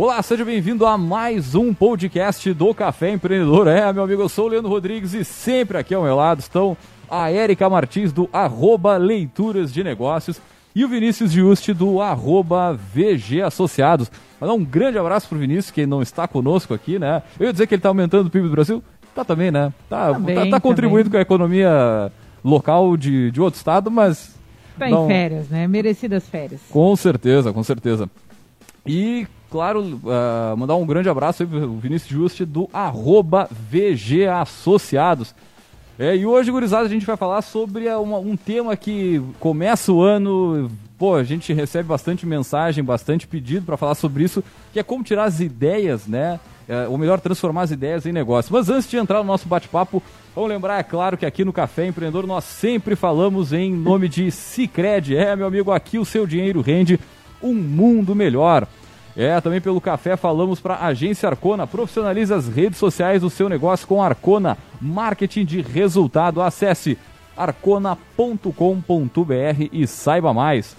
Olá, seja bem-vindo a mais um podcast do Café Empreendedor. É, meu amigo, eu sou o Leandro Rodrigues e sempre aqui ao meu lado estão a Érica Martins do arroba Leituras de Negócios e o Vinícius Juste do arroba VG Associados. Mandar um grande abraço pro Vinícius, que não está conosco aqui, né? Eu ia dizer que ele está aumentando o PIB do Brasil. Tá também, né? Tá, Também, tá, tá contribuindo com a economia local de, de outro estado, mas... Tá não- em férias, né? Merecidas férias. Com certeza, com certeza. E, claro, ah, mandar um grande abraço aí pro Vinícius Juste do arroba VG Associados. É, e hoje, gurizada, a gente vai falar sobre uma- um tema que começa o ano, pô, a gente recebe bastante mensagem, bastante pedido para falar sobre isso, que é como tirar as ideias, né? É, ou melhor, transformar as ideias em negócio. Mas antes de entrar no nosso bate-papo, vamos lembrar, é claro, que aqui no Café Empreendedor nós sempre falamos em nome de Cicred. É, meu amigo, aqui o seu dinheiro rende um mundo melhor. É, também pelo café falamos para a Agência Arcona. Profissionalize as redes sociais do seu negócio com Arcona. Marketing de resultado. Acesse arcona.com.br e saiba mais.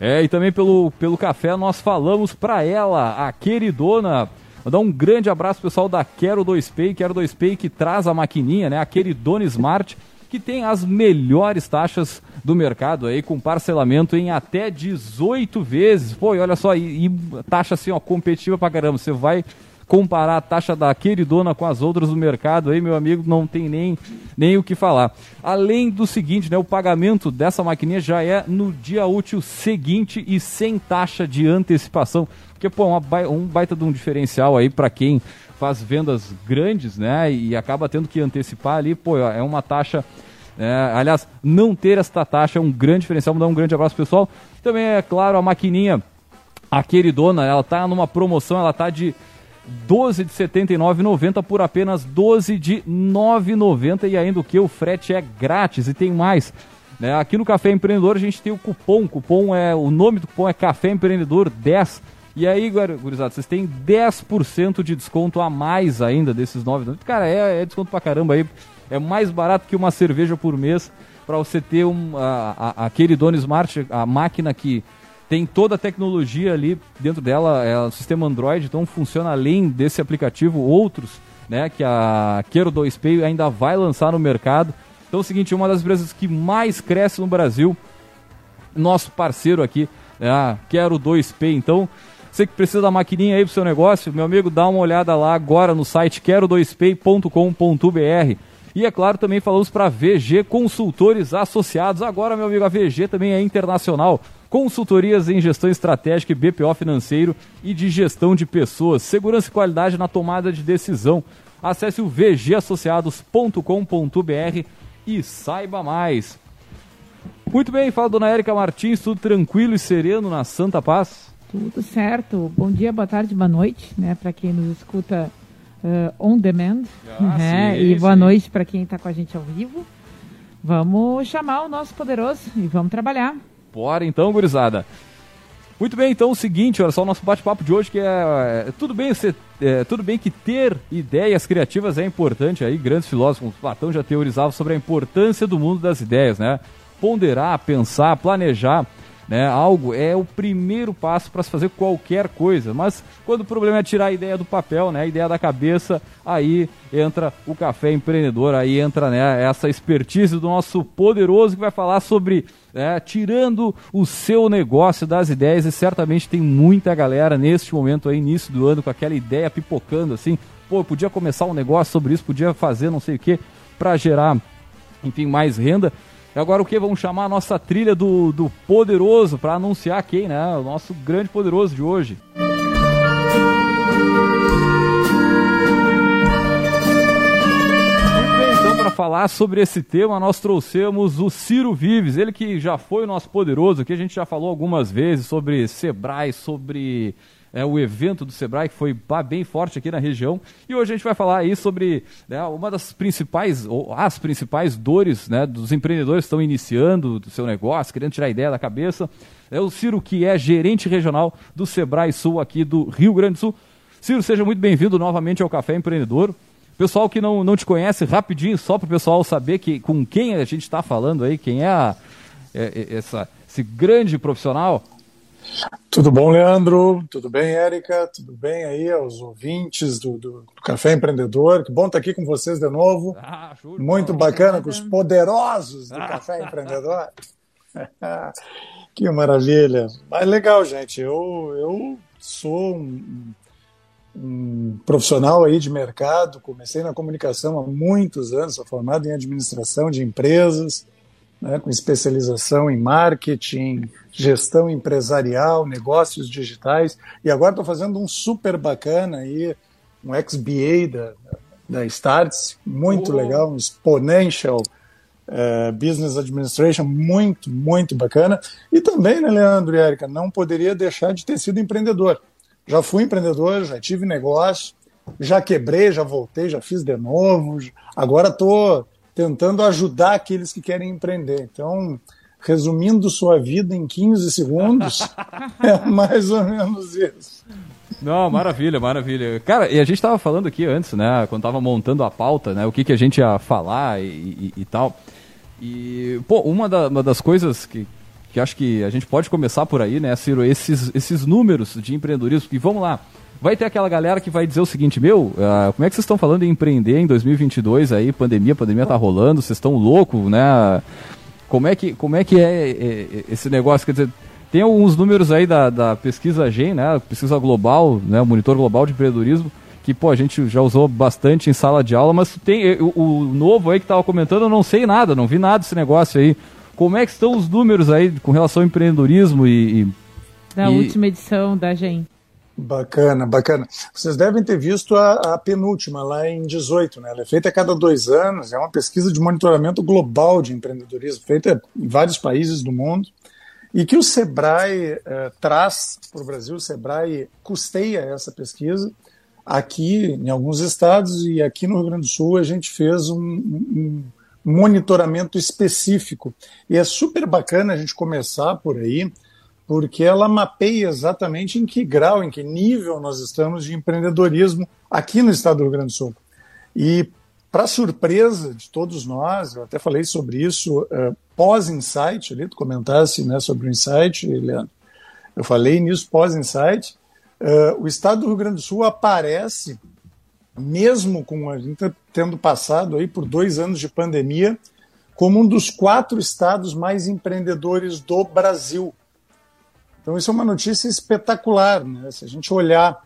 É, e também pelo, pelo café nós falamos para ela, a queridona. Mandar um grande abraço pessoal da Quero 2Pay, Quero 2Pay que traz a maquininha, né? A queridona Smart, que tem as melhores taxas do mercado aí, com parcelamento em até 18 vezes. Pô, e olha só, e, e taxa assim, ó, competitiva pra caramba. Você vai comparar a taxa da queridona com as outras do mercado aí, meu amigo, não tem nem, nem o que falar. Além do seguinte, né, o pagamento dessa maquininha já é no dia útil seguinte e sem taxa de antecipação. Porque, pô, uma um baita de um diferencial aí para quem faz vendas grandes, né, e acaba tendo que antecipar ali, pô, é uma taxa é, aliás, não ter esta taxa é um grande diferencial. Vou dar um grande abraço pessoal. Também é claro a maquininha, a queridona, ela tá numa promoção, ela tá de 12 de R$ 79,90 por apenas 12 de R$ 9,90 e ainda o que o frete é grátis e tem mais. né? Aqui no Café Empreendedor a gente tem o cupom, cupom é o nome do cupom é Café Empreendedor 10. E aí, gurizada, vocês têm 10% de desconto a mais ainda desses 9,90. Cara, é, é desconto pra caramba aí. É mais barato que uma cerveja por mês para você ter um, a, a, Smart, a máquina que tem toda a tecnologia ali dentro dela, é sistema Android, então funciona além desse aplicativo, outros, né, que a Quero 2Pay ainda vai lançar no mercado. Então é o seguinte, uma das empresas que mais cresce no Brasil, nosso parceiro aqui, é a Quero 2Pay. Então, você que precisa da maquininha aí pro seu negócio, meu amigo, dá uma olhada lá agora no site quero2pay.com.br. E é claro, também falamos para VG Consultores Associados. Agora, meu amigo, a VG também é internacional. Consultorias em gestão estratégica e BPO financeiro e de gestão de pessoas. Segurança e qualidade na tomada de decisão. Acesse o vgassociados.com.br e saiba mais. Muito bem, fala dona Érica Martins, tudo tranquilo e sereno na Santa Paz? Tudo certo. Bom dia, boa tarde, boa noite, né? Para quem nos escuta eh, on demand, Ah, né? sim, E boa sim. noite para quem está com a gente ao vivo. Vamos chamar o nosso poderoso e vamos trabalhar. Bora então, gurizada. Muito bem, então o seguinte, olha só o nosso bate-papo de hoje que é, é, tudo bem você é, tudo bem que ter ideias criativas é importante aí, grandes filósofos como Platão já teorizavam sobre a importância do mundo das ideias, né? Ponderar, pensar, planejar, né? Algo é o primeiro passo para se fazer qualquer coisa, mas quando o problema é tirar a ideia do papel, né? A ideia da cabeça, aí entra o café empreendedor, aí entra né, essa expertise do nosso poderoso que vai falar sobre né, tirando o seu negócio das ideias e certamente tem muita galera neste momento aí, início do ano, com aquela ideia pipocando assim, pô, eu podia começar um negócio sobre isso, podia fazer não sei o que para gerar, enfim, mais renda. E agora o que? Vamos chamar a nossa trilha do, do poderoso para anunciar quem, né? O nosso grande poderoso de hoje. Então, para falar sobre esse tema, nós trouxemos o Ciro Vives, ele que já foi o nosso poderoso, aqui a gente já falou algumas vezes sobre Sebrae, sobre é, o evento do Sebrae, que foi bem forte aqui na região, e hoje a gente vai falar aí sobre né, uma das principais, ou as principais dores né, dos empreendedores que estão iniciando do seu negócio, querendo tirar a ideia da cabeça. É o Ciro, que é gerente regional do Sebrae Sul aqui do Rio Grande do Sul. Ciro, seja muito bem-vindo novamente ao Café Empreendedor. Pessoal que não, não te conhece, rapidinho, só para o pessoal saber que, com quem a gente está falando aí, quem é, a- é- é- essa, esse grande profissional. Tudo bom, Leandro? Tudo bem, Érica? Tudo bem aí aos ouvintes do, do, do Café Empreendedor? Que bom estar aqui com vocês de novo. Ah, Muito bacana com os poderosos do ah. Café Empreendedor. que maravilha. Mas legal, gente. Eu, eu sou um, um profissional aí de mercado, comecei na comunicação há muitos anos, sou formado em administração de empresas, né, com especialização em marketing, gestão empresarial, negócios digitais, e agora estou fazendo um super bacana aí, um XBA da, da Starts, muito legal, um Exponential uh, Business Administration, muito, muito bacana. E também, né, Leandro e Érica, não poderia deixar de ter sido empreendedor. Já fui empreendedor, já tive negócio, já quebrei, já voltei, já fiz de novo, agora estou tentando ajudar aqueles que querem empreender. Então, resumindo sua vida em 15 segundos, é mais ou menos isso. Não, maravilha, maravilha. Cara, e a gente estava falando aqui antes, né, quando estava montando a pauta, né, o que, que a gente ia falar e, e, e tal. E, pô, uma, da, uma, das coisas que, que acho que a gente pode começar por aí, né, Ciro, esses, esses números de empreendedorismo, que vamos lá, vai ter aquela galera que vai dizer o seguinte, meu, uh, como é que vocês estão falando em empreender em 2022 aí, pandemia, pandemia tá rolando, vocês estão loucos, né? Como é que, como é, que é, é, esse negócio? Quer dizer, tem alguns números aí da, da pesquisa GEM, né? Pesquisa global, né? O monitor global de empreendedorismo, que, pô, a gente já usou bastante em sala de aula, mas tem o, o novo aí que tava comentando, eu não sei nada, não vi nada desse negócio aí. Como é que estão os números aí com relação ao empreendedorismo e... e da e... última edição da GEM. Bacana, bacana. Vocês devem ter visto a, a, penúltima, lá em 18, né? Ela é feita a cada dois anos, é uma pesquisa de monitoramento global de empreendedorismo, feita em vários países do mundo, e que o Sebrae eh, traz para o Brasil, o Sebrae custeia essa pesquisa. Aqui, em alguns estados, e aqui no Rio Grande do Sul, a gente fez um, um monitoramento específico. E é super bacana a gente começar por aí, porque ela mapeia exatamente em que grau, em que nível nós estamos de empreendedorismo aqui no estado do Rio Grande do Sul. E, para surpresa de todos nós, eu até falei sobre isso uh, pós-insight, ali, tu comentasse né, sobre o insight, Leandro. Eu falei nisso pós-insight. Uh, o estado do Rio Grande do Sul aparece, mesmo com a gente tendo passado aí por dois anos de pandemia, como um dos quatro estados mais empreendedores do Brasil então, isso é uma notícia espetacular. Né? Se a gente olhar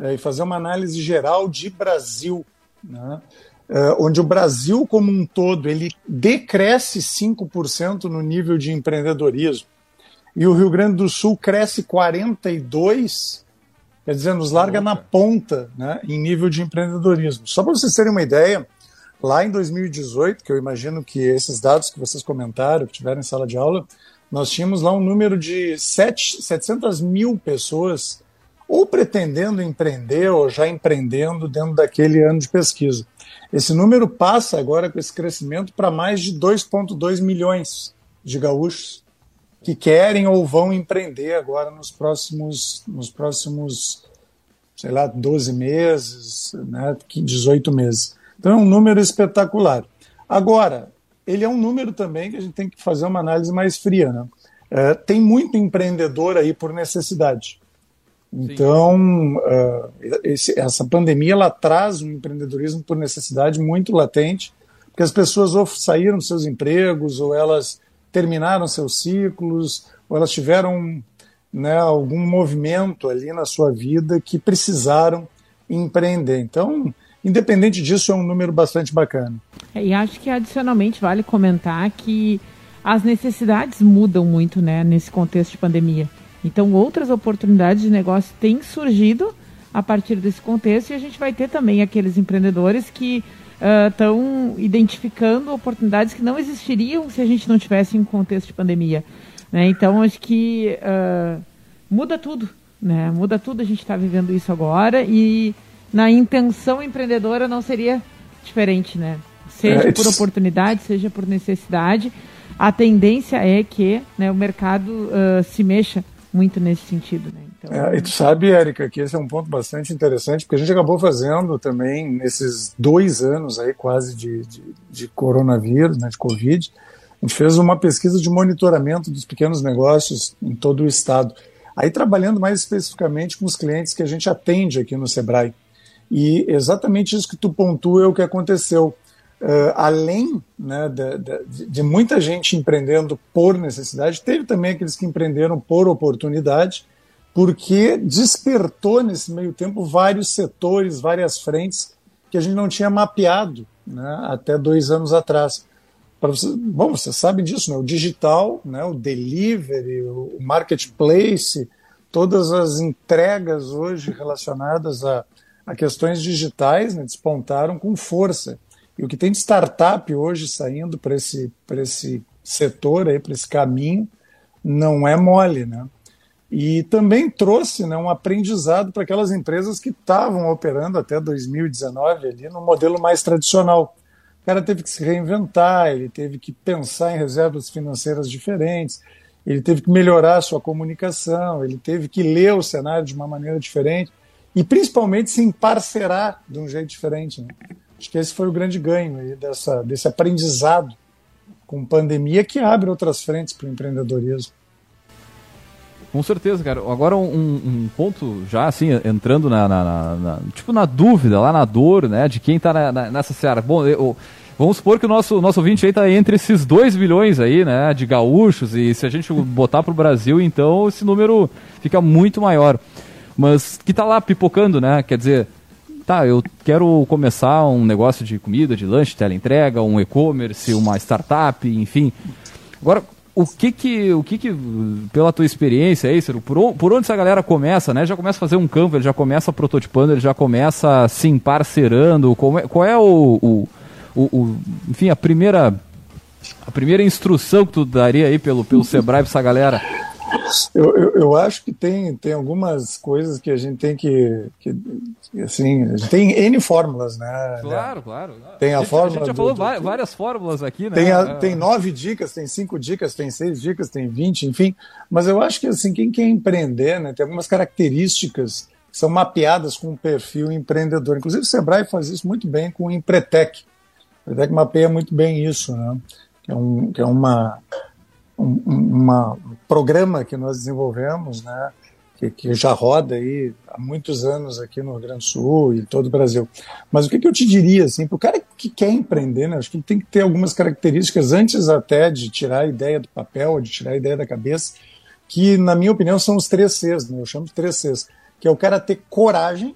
é, e fazer uma análise geral de Brasil, né? é, onde o Brasil como um todo ele decresce 5% no nível de empreendedorismo, e o Rio Grande do Sul cresce 42%, quer dizer, nos larga na ponta né, em nível de empreendedorismo. Só para vocês terem uma ideia, lá em 2018, que eu imagino que esses dados que vocês comentaram, que tiveram em sala de aula, nós tínhamos lá um número de 7, 700 mil pessoas ou pretendendo empreender ou já empreendendo dentro daquele ano de pesquisa. Esse número passa agora com esse crescimento para mais de 2,2 milhões de gaúchos que querem ou vão empreender agora nos próximos, nos próximos sei lá, 12 meses, né, 18 meses. Então é um número espetacular. Agora, ele é um número também que a gente tem que fazer uma análise mais fria. Né? É, tem muito empreendedor aí por necessidade. Então, uh, esse, essa pandemia ela traz um empreendedorismo por necessidade muito latente, porque as pessoas ou saíram dos seus empregos, ou elas terminaram seus ciclos, ou elas tiveram né, algum movimento ali na sua vida que precisaram empreender. Então, independente disso, é um número bastante bacana. É, e acho que adicionalmente vale comentar que as necessidades mudam muito né, nesse contexto de pandemia. Então, outras oportunidades de negócio têm surgido a partir desse contexto e a gente vai ter também aqueles empreendedores que estão uh, identificando oportunidades que não existiriam se a gente não tivesse um contexto de pandemia. Né? Então, acho que uh, muda tudo. Né? Muda tudo, a gente está vivendo isso agora e na intenção empreendedora não seria diferente, né? Seja é, por oportunidade, seja por necessidade, a tendência é que né, o mercado uh, se mexa muito nesse sentido, né? Então... É, e tu sabe, Érica, que esse é um ponto bastante interessante, porque a gente acabou fazendo também, nesses dois anos aí quase de, de, de coronavírus, né, de Covid, a gente fez uma pesquisa de monitoramento dos pequenos negócios em todo o estado. Aí trabalhando mais especificamente com os clientes que a gente atende aqui no Sebrae. E exatamente isso que tu pontua é o que aconteceu. Uh, além né, de, de, de, muita gente empreendendo por necessidade, teve também aqueles que empreenderam por oportunidade, porque despertou nesse meio tempo vários setores, várias frentes que a gente não tinha mapeado né, até dois anos atrás. Bom, você sabe disso, né? o digital, né, o delivery, o marketplace, todas as entregas hoje relacionadas a, a questões digitais né, despontaram com força. E o que tem de startup hoje saindo para esse, esse setor, para esse caminho, não é mole. Né? E também trouxe né, um aprendizado para aquelas empresas que estavam operando até 2019 ali no modelo mais tradicional. O cara teve que se reinventar, ele teve que pensar em reservas financeiras diferentes, ele teve que melhorar a sua comunicação, ele teve que ler o cenário de uma maneira diferente e principalmente se emparcerar de um jeito diferente. Né? Acho que esse foi o grande ganho dessa, desse aprendizado com pandemia que abre outras frentes para o empreendedorismo. Com certeza, cara. Agora um, um ponto já assim, entrando na, na, na, na, tipo na dúvida, lá na dor, né, de quem está nessa seara. Bom, eu, vamos supor que o nosso, nosso ouvinte aí tá entre esses 2 bilhões aí, né, de gaúchos, e se a gente botar para o Brasil, então esse número fica muito maior. Mas que tá lá pipocando, né, quer dizer, tá, eu quero começar um negócio de comida, de lanche, teleentrega, um e-commerce, uma startup, enfim. Agora, o que que, o que que, pela tua experiência aí, Ciro, por, por onde essa galera começa, né? Já começa a fazer um campo, ele já começa prototipando, ele já começa se emparcerando, é, qual é o, o, o, o, enfim, a primeira, a primeira instrução que tu daria aí pelo, pelo Sebrae pra essa galera? Eu, eu, eu, acho que tem, tem algumas coisas que a gente tem que, que assim, a gente tem N fórmulas, né? Claro, claro. Tem a, a gente, fórmula. A gente já falou do, várias fórmulas aqui, né? Tem, a, tem nove dicas, tem cinco dicas, tem seis dicas, tem vinte, enfim. Mas eu acho que assim, quem quer empreender, né, tem algumas características que são mapeadas com o perfil empreendedor. Inclusive o Sebrae faz isso muito bem com o Empretec. O Empretec mapeia muito bem isso, né? Que é, um, que é uma um, um programa que nós desenvolvemos, né, que, que, já roda aí há muitos anos aqui no Rio Grande do Sul e todo o Brasil. Mas o que, que eu te diria, assim, para o cara que quer empreender, né, acho que ele tem que ter algumas características antes até de tirar a ideia do papel, de tirar a ideia da cabeça, que, na minha opinião, são os três Cs, né, eu chamo de três Cs, que é o cara ter coragem,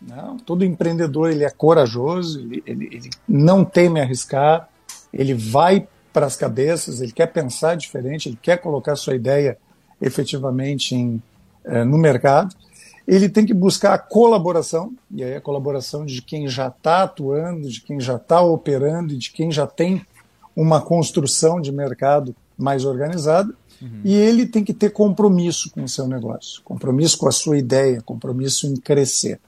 né, todo empreendedor ele é corajoso, ele, ele, ele não teme arriscar, ele vai para as cabeças, ele quer pensar diferente, ele quer colocar sua ideia efetivamente em, é, no mercado. Ele tem que buscar a colaboração, e aí a colaboração de quem já está atuando, de quem já está operando e de quem já tem uma construção de mercado mais organizada. Uhum. E ele tem que ter compromisso com o seu negócio, compromisso com a sua ideia, compromisso em crescer.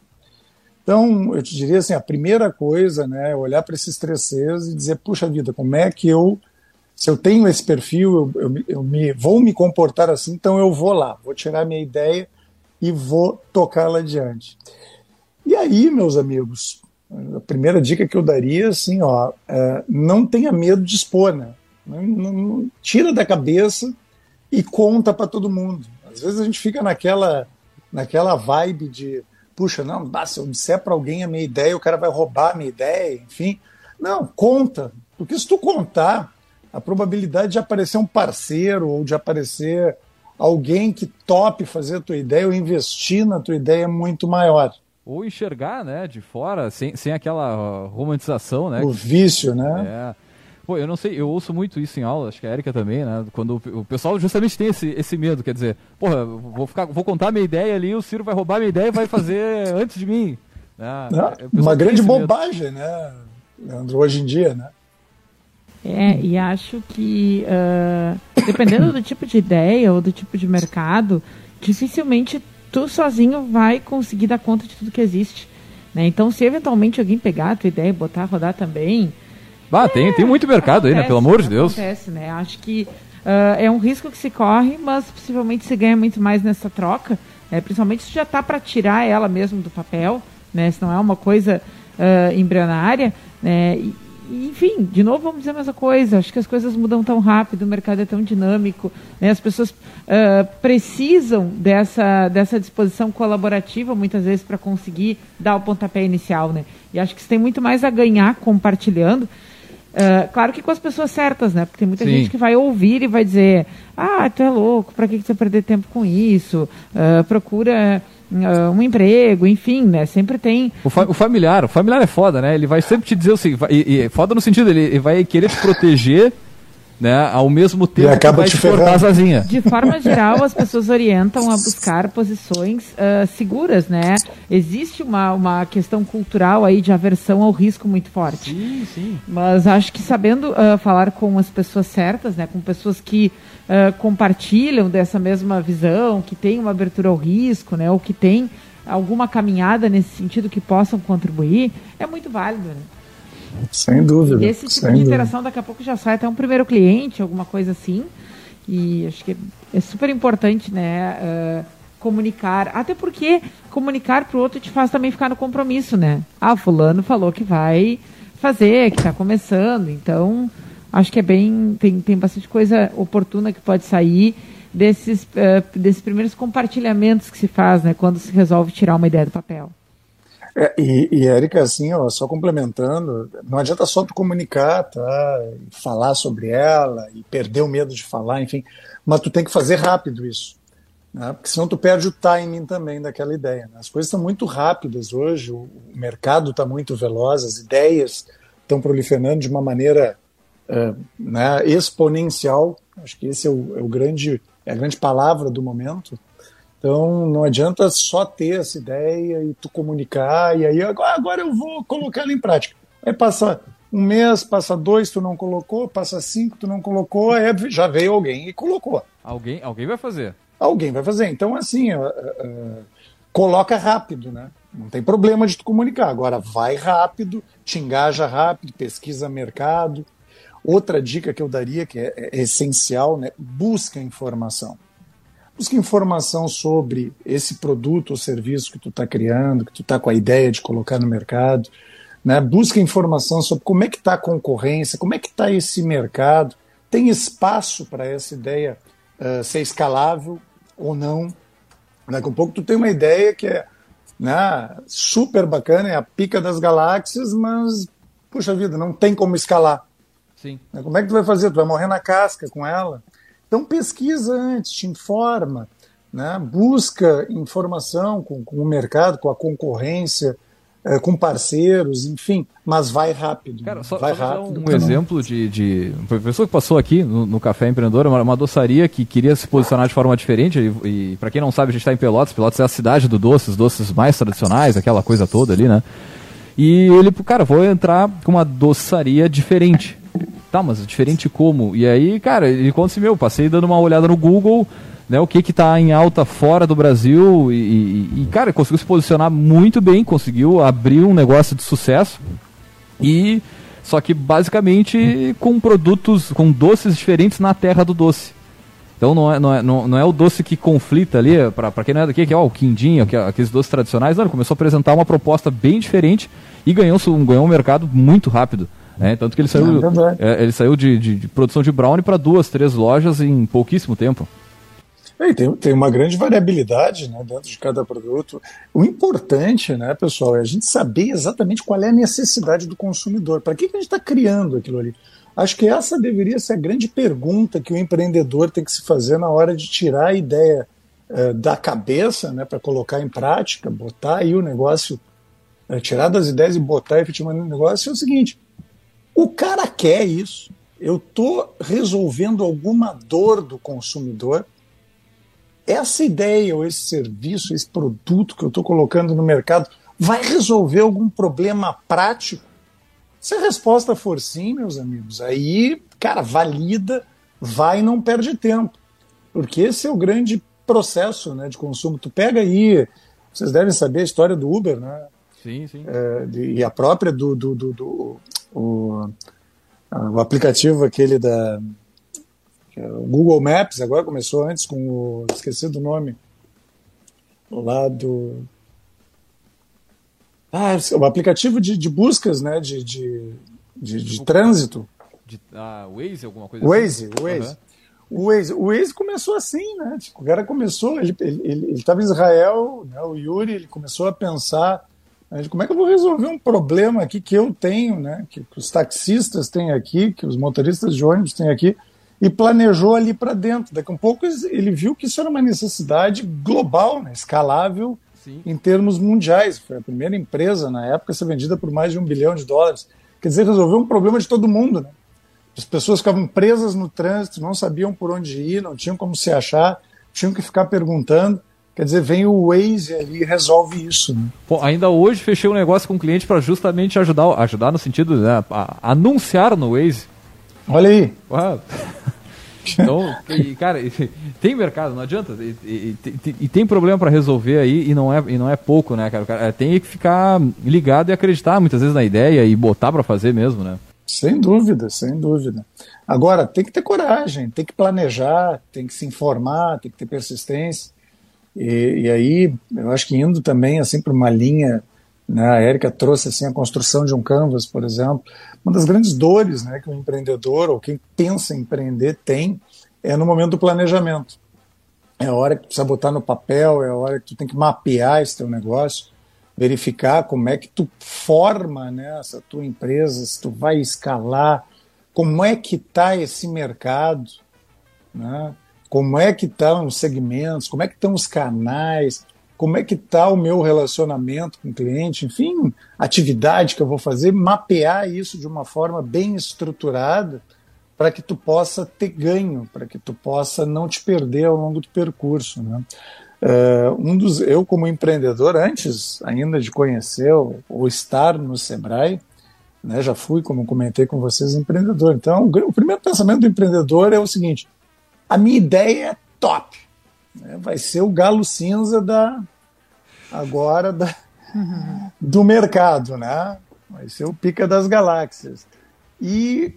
Então, eu te diria assim, a primeira coisa né, é olhar para esses três Cs e dizer, puxa vida, como é que eu se eu tenho esse perfil, eu, eu, eu me, vou me comportar assim, então eu vou lá, vou tirar minha ideia e vou tocá-la adiante. E aí, meus amigos, a primeira dica que eu daria, assim, ó, é, não tenha medo de expor, né? Não, não, tira da cabeça e conta para todo mundo. Às vezes a gente fica naquela, naquela vibe de, puxa, não, se eu disser para alguém a minha ideia, o cara vai roubar a minha ideia, enfim. Não, conta, porque se tu contar, a probabilidade de aparecer um parceiro ou de aparecer alguém que tope fazer a tua ideia ou investir na tua ideia é muito maior. Ou enxergar, né, de fora, sem, sem aquela romantização, né? O vício, né? É. Pô, eu não sei, eu ouço muito isso em aula, acho que a Erika também, né? Quando o, o pessoal justamente tem esse, esse medo, quer dizer, porra, vou, ficar, vou contar minha ideia ali, o Ciro vai roubar minha ideia e vai fazer antes de mim. Né? uma grande bobagem, medo. né, Leandro, hoje em dia, né? É, e acho que uh, dependendo do tipo de ideia ou do tipo de mercado, dificilmente tu sozinho vai conseguir dar conta de tudo que existe. Né? Então, se eventualmente alguém pegar a tua ideia e botar a rodar também. Ah, é, tem, tem muito mercado acontece, aí, né? Pelo amor de Deus. Acontece, né? Acho que uh, é um risco que se corre, mas possivelmente se ganha muito mais nessa troca. Né? Principalmente se já está para tirar ela mesmo do papel, né? Se não é uma coisa uh, embrionária, né? E, enfim, de novo vamos dizer a mesma coisa. Acho que as coisas mudam tão rápido, o mercado é tão dinâmico, né? as pessoas uh, precisam dessa, dessa disposição colaborativa muitas vezes para conseguir dar o pontapé inicial, né? E acho que você tem muito mais a ganhar compartilhando. Uh, claro que com as pessoas certas, né? Porque tem muita Sim. gente que vai ouvir e vai dizer: Ah, tu é louco, para que, que você perder tempo com isso? Uh, procura uh, um emprego, enfim, né? Sempre tem. O, fa o, familiar, o familiar é foda, né? Ele vai sempre te dizer assim, vai, e, e, foda no sentido, ele vai querer te proteger. Né, ao mesmo tempo e acaba que vai te, te cortar sozinha. De forma geral, as pessoas orientam a buscar posições uh, seguras, né? Existe uma, uma questão cultural aí de aversão ao risco muito forte. Sim, sim. Mas acho que sabendo uh, falar com as pessoas certas, né, com pessoas que uh, compartilham dessa mesma visão, que tem uma abertura ao risco, né, ou que tem alguma caminhada nesse sentido que possam contribuir, é muito válido. Né? Sem dúvida. E esse tipo de interação daqui a pouco já sai até um primeiro cliente, alguma coisa assim. E acho que é super importante, né? Uh, comunicar, até porque comunicar para o outro te faz também ficar no compromisso, né? Ah, fulano falou que vai fazer, que está começando, então acho que é bem. Tem, tem bastante coisa oportuna que pode sair desses, uh, desses primeiros compartilhamentos que se faz, né, quando se resolve tirar uma ideia do papel. É, e, e Érica, assim, ó, só complementando, não adianta só tu comunicar, tá? E falar sobre ela e perder o medo de falar, enfim, mas tu tem que fazer rápido isso. Né? Porque senão tu perde o timing também daquela ideia. Né? As coisas estão muito rápidas hoje, o, o mercado está muito veloz, as ideias estão proliferando de uma maneira é, né, exponencial. Acho que esse é o, é o grande é a grande palavra do momento. Então não adianta só ter essa ideia e tu comunicar e aí agora, agora eu vou colocar ela em prática. Aí passa um mês, passa dois, tu não colocou, passa cinco, tu não colocou, aí já veio alguém e colocou. Alguém, alguém vai fazer. Alguém vai fazer. Então assim, uh, uh, coloca rápido, né? Não tem problema de tu comunicar. Agora vai rápido, te engaja rápido, pesquisa mercado, Outra dica que eu daria, que é, é essencial, né? busca informação. Busca informação sobre esse produto ou serviço que tu está criando, que tu está com a ideia de colocar no mercado. Né? Busca informação sobre como é que está a concorrência, como é que está esse mercado. Tem espaço para essa ideia uh, ser escalável ou não? Daqui a pouco tu tem uma ideia que é né, super bacana, é a pica das galáxias, mas, puxa vida, não tem como escalar. Sim. Né, como é que tu vai fazer? Tu vai morrer na casca com ela? Então pesquisa antes, te informa, né? busca informação com, com o mercado, com a concorrência, é, com parceiros, enfim, mas vai rápido. Cara, só, vai só rápido. Um exemplo de, de uma pessoa que passou aqui no, no Café Empreendedor, uma, uma doçaria que queria se posicionar de forma diferente. E, e para quem não sabe, a gente está em Pelotas. Pelotas é a cidade do doce, os doces mais tradicionais, aquela coisa toda ali, né? E ele, cara, vou entrar com uma doçaria diferente. Tá, mas diferente como? E aí, cara, ele conta assim, meu, passei dando uma olhada no Google, né, o que que tá em alta fora do Brasil e, e, e, cara, conseguiu se posicionar muito bem, conseguiu abrir um negócio de sucesso e só que basicamente com produtos, com doces diferentes na terra do doce. Então não é, não é, não, é o doce que conflita ali, para quem não é daqui, que é ó, o quindim, que é aqueles doces tradicionais, não, ele começou a apresentar uma proposta bem diferente e ganhou, ganhou um mercado muito rápido. Né? Tanto que ele saiu, é, ele saiu de, de, de produção de brownie para duas, três lojas em pouquíssimo tempo. Tem, tem uma grande variabilidade né, dentro de cada produto. O importante, né, pessoal, é a gente saber exatamente qual é a necessidade do consumidor. Para que, que a gente está criando aquilo ali? Acho que essa deveria ser a grande pergunta que o empreendedor tem que se fazer na hora de tirar a ideia é, da cabeça né, para colocar em prática, botar aí o negócio, é, tirar das ideias e botar efetivamente no negócio. É o seguinte: o cara quer isso. Eu estou resolvendo alguma dor do consumidor. Essa ideia, ou esse serviço, esse produto que eu estou colocando no mercado, vai resolver algum problema prático? Se a resposta for sim, meus amigos, aí, cara, valida, vai e não perde tempo. Porque esse é o grande processo né, de consumo. Tu pega aí, vocês devem saber a história do Uber, né? Sim, sim. É, e a própria do, do, do, do o, o aplicativo aquele da é o Google Maps, agora começou antes com o. esqueci do nome. Lá do. Ah, o aplicativo de, de buscas, né? De, de, de, de trânsito. De, ah, Waze, alguma coisa Waze, assim? Waze. Uhum. O Waze, o Waze começou assim, né? Tipo, o cara começou, ele estava ele, ele, ele em Israel, né? o Yuri, ele começou a pensar como é que eu vou resolver um problema aqui que eu tenho, né? Que, que os taxistas têm aqui, que os motoristas de ônibus têm aqui, e planejou ali para dentro. Daqui a um pouco ele viu que isso era uma necessidade global, né? escalável Sim. em termos mundiais. Foi a primeira empresa na época a ser vendida por mais de um bilhão de dólares. Quer dizer, resolveu um problema de todo mundo, né? As pessoas ficavam presas no trânsito, não sabiam por onde ir, não tinham como se achar, tinham que ficar perguntando. Quer dizer, vem o Waze ali e resolve isso. Né? Pô, ainda hoje fechei um negócio com um cliente para justamente ajudar, ajudar no sentido de né, anunciar no Waze. Olha aí. Uau. Então, e, cara, tem mercado, não adianta. E, e, e tem problema para resolver aí e não, é, e não é pouco, né, cara? Cara tem que ficar ligado e acreditar muitas vezes na ideia e botar para fazer mesmo, né? Sem dúvida, sem dúvida. Agora, tem que ter coragem, tem que planejar, tem que se informar, tem que ter persistência. E, e aí, eu acho que indo também assim para uma linha, né, a Érica trouxe assim a construção de um canvas, por exemplo. Uma das grandes dores, né, que o empreendedor ou quem pensa em empreender tem é no momento do planejamento. É a hora que precisa botar no papel, é a hora que tu tem que mapear esse teu negócio verificar como é que tu forma né, essa tua empresa, se tu vai escalar, como é que está esse mercado, né? Como é que estão os segmentos, como é que estão os canais, como é que está o meu relacionamento com o cliente, enfim, atividade que eu vou fazer, mapear isso de uma forma bem estruturada para que tu possa ter ganho, para que tu possa não te perder ao longo do percurso. Né? Uh, um dos, eu, como empreendedor, antes ainda de conhecer ou, ou estar no Sebrae, né, já fui, como comentei com vocês, empreendedor. Então, o, o, primeiro pensamento do empreendedor é o seguinte: a minha ideia é top. Né, vai ser o galo cinza da agora da, uhum. do mercado, né? Vai ser o pica das galáxias. E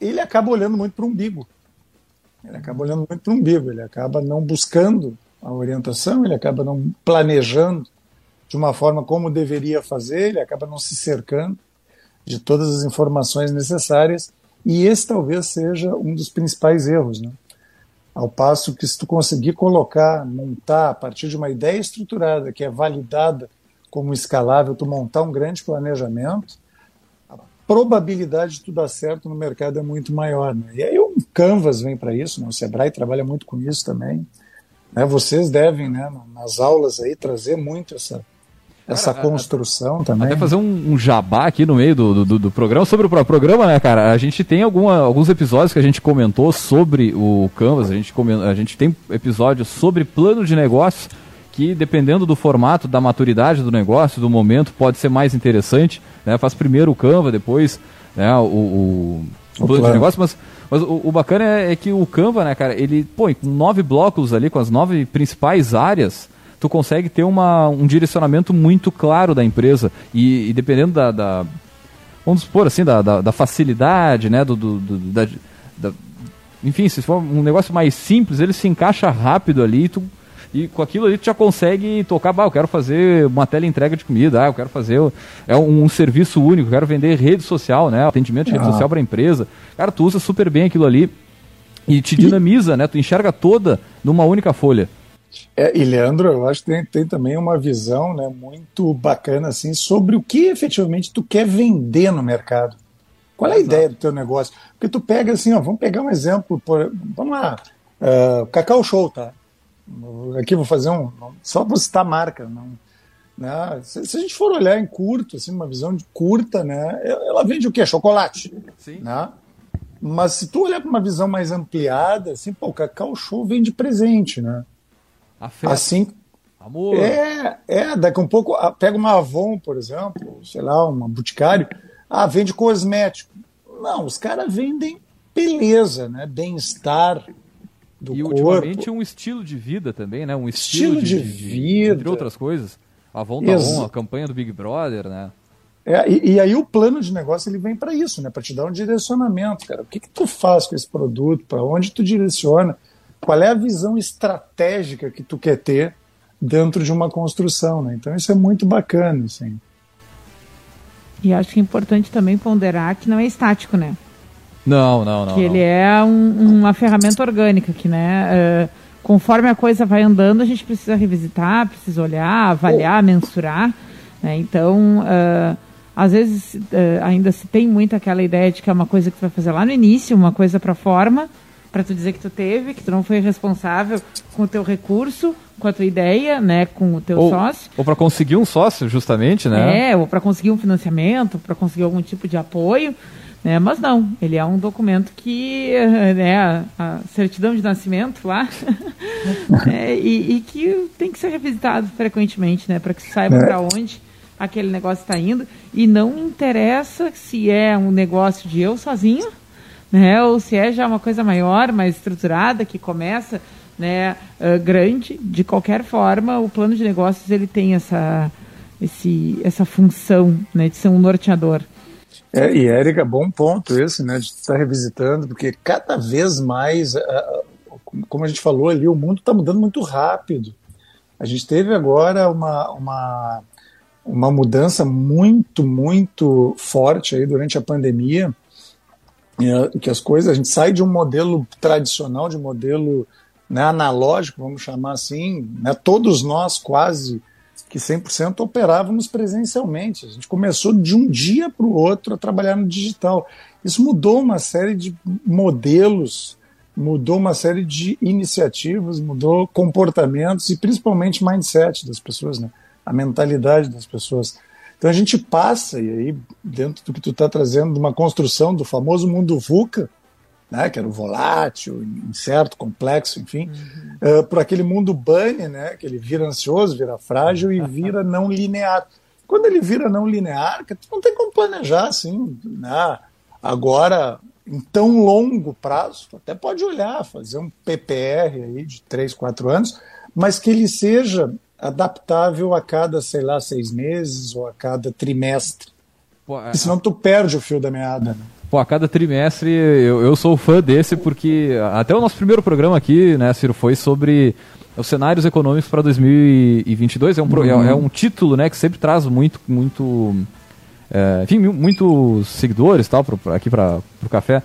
ele acaba olhando muito para o umbigo. Ele acaba olhando muito para o umbigo, ele acaba não buscando a orientação, ele acaba não planejando de uma forma como deveria fazer, ele acaba não se cercando de todas as informações necessárias, e esse talvez seja um dos principais erros, né? Ao passo que se tu conseguir colocar, montar a partir de uma ideia estruturada que é validada como escalável, tu montar um grande planejamento, a probabilidade de tu dar certo no mercado é muito maior. Né? E aí o Canvas vem para isso, né? o Sebrae trabalha muito com isso também. Né, vocês devem, né, nas aulas aí, trazer muito essa, essa cara, construção também. Até fazer um, um, jabá aqui no meio do, do, do, programa. Sobre o programa, né, cara? A gente tem alguma, alguns episódios que a gente comentou sobre o Canvas. A gente, a gente tem episódios sobre plano de negócios que, dependendo do formato, da maturidade do negócio, do momento, pode ser mais interessante. Né? Faz primeiro o Canva, depois né, o, o, o plano de negócio, mas mas o, o bacana é, é, que o Canva, né, cara, ele, com nove blocos ali, com as nove principais áreas, tu consegue ter uma, um direcionamento muito claro da empresa. E, e dependendo da, da, Vamos supor assim, da, da, da facilidade, né? Do, do, do da, da, enfim, se for um negócio mais simples, ele se encaixa rápido ali e tu e com aquilo ali tu já consegue tocar, bah, eu quero fazer uma tela entrega de comida, ah, eu quero fazer é um, um serviço único, eu quero vender rede social, né, atendimento de rede ah. social para empresa. Cara, tu usa super bem aquilo ali e te dinamiza, né? Tu enxerga toda numa única folha. É, e Leandro, eu acho que tem, tem, também uma visão né, muito bacana assim, sobre o que efetivamente tu quer vender no mercado. Qual é a Exato. ideia do teu negócio? Porque tu pega assim, ó, vamos pegar um exemplo, por, vamos lá, uh, Cacau Show, tá? Aqui vou fazer um. Só para citar marca. Não, né? se, se, a gente for olhar em curto, assim, uma visão de curta, né? Ela vende o quê? Chocolate. Sim. Né? Mas se tu olhar para uma visão mais ampliada, assim, pô, o Cacau Show vende presente, né? Afeto. Assim. Amor. É, é, daqui um pouco, pega uma Avon, por exemplo, sei lá, uma Boticário, ah, vende cosmético. Não, os caras vendem beleza, né? Bem-estar, do e corpo. ultimamente um estilo de vida também, né? Um estilo, estilo de, de, vida. Entre outras coisas. A Volta On, a campanha do Big Brother, né? É, e, e, aí o plano de negócio ele vem para isso, né? Para te dar um direcionamento, cara. O que, que tu faz com esse produto? Para onde tu direciona? Qual é a visão estratégica que tu quer ter dentro de uma construção, né? Então isso é muito bacana, assim. E acho que é importante também ponderar que não é estático, né? Não, não, não. Que não. ele é um, uma ferramenta orgânica, que, né? Uh, conforme a coisa vai andando, a gente precisa revisitar, precisa olhar, avaliar, mensurar. Né? Então, uh, às vezes uh, ainda se tem muito aquela ideia de que é uma coisa que tu vai fazer lá no início, uma coisa para forma, para tu dizer que tu teve, que tu não foi responsável com o teu recurso, com a tua ideia, né, com o teu ou, sócio. Ou para conseguir um sócio, justamente, né? É, ou para conseguir um financiamento, para conseguir algum tipo de apoio. Né? Mas não, ele é um documento que, né, a, a certidão de nascimento lá, é, e, e, que tem que ser revisitado frequentemente, né, para que se saiba é. para onde aquele negócio está indo. E não interessa se é um negócio de eu sozinho, né, ou se é já uma coisa maior, mais estruturada, que começa né, uh, grande. De qualquer forma, o plano de negócios ele tem essa, esse, essa função né, de ser um norteador. É, e Érica, bom ponto esse, né, de estar revisitando, porque cada vez mais, como a gente falou ali, o mundo está mudando muito rápido. A gente teve agora uma, uma, uma mudança muito, muito forte aí durante a pandemia, que as coisas, a gente sai de um modelo tradicional, de um modelo né, analógico, vamos chamar assim, né, todos nós quase que 100% operávamos presencialmente. A gente começou de um dia para o outro a trabalhar no digital. Isso mudou uma série de modelos, mudou uma série de iniciativas, mudou comportamentos e principalmente mindset das pessoas, né? a mentalidade das pessoas. Então a gente passa, e aí, dentro do que tu está trazendo, de uma construção do famoso mundo VUCA, né, que era o volátil, incerto, complexo, enfim, uhum. uh, por aquele mundo bunny, né, que ele vira ansioso, vira frágil e vira não linear. Quando ele vira não linear, tu não tem como planejar assim, né, agora em tão longo prazo, até pode olhar, fazer um PPR aí de 3, 4 anos, mas que ele seja adaptável a cada, sei lá, seis meses ou a cada trimestre. Pô, é... Senão tu perde o fio da meada. Né? Pô, a cada trimestre eu, eu sou fã desse porque até o nosso primeiro programa aqui, né, Ciro, foi sobre os cenários econômicos para 2022. É um, uhum. é, é, um título, né, que sempre traz muito, muito, é, enfim, muitos seguidores, tal, pro, aqui para o café.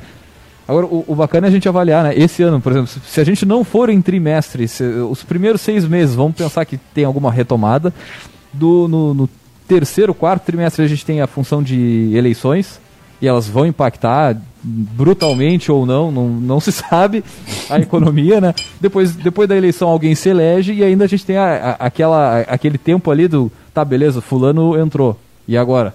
Agora, o, o, bacana é a gente avaliar, né? Esse ano, por exemplo, se a gente não for em trimestre, se, os primeiros seis meses, vamos pensar que tem alguma retomada. Do, no, no terceiro, quarto trimestre, a gente tem a função de eleições e elas vão impactar brutalmente ou não, não, não se sabe a economia, né? Depois, depois da eleição alguém se elege e ainda a gente tem a, a, aquela, aquele tempo ali do, tá, beleza, fulano entrou, e agora?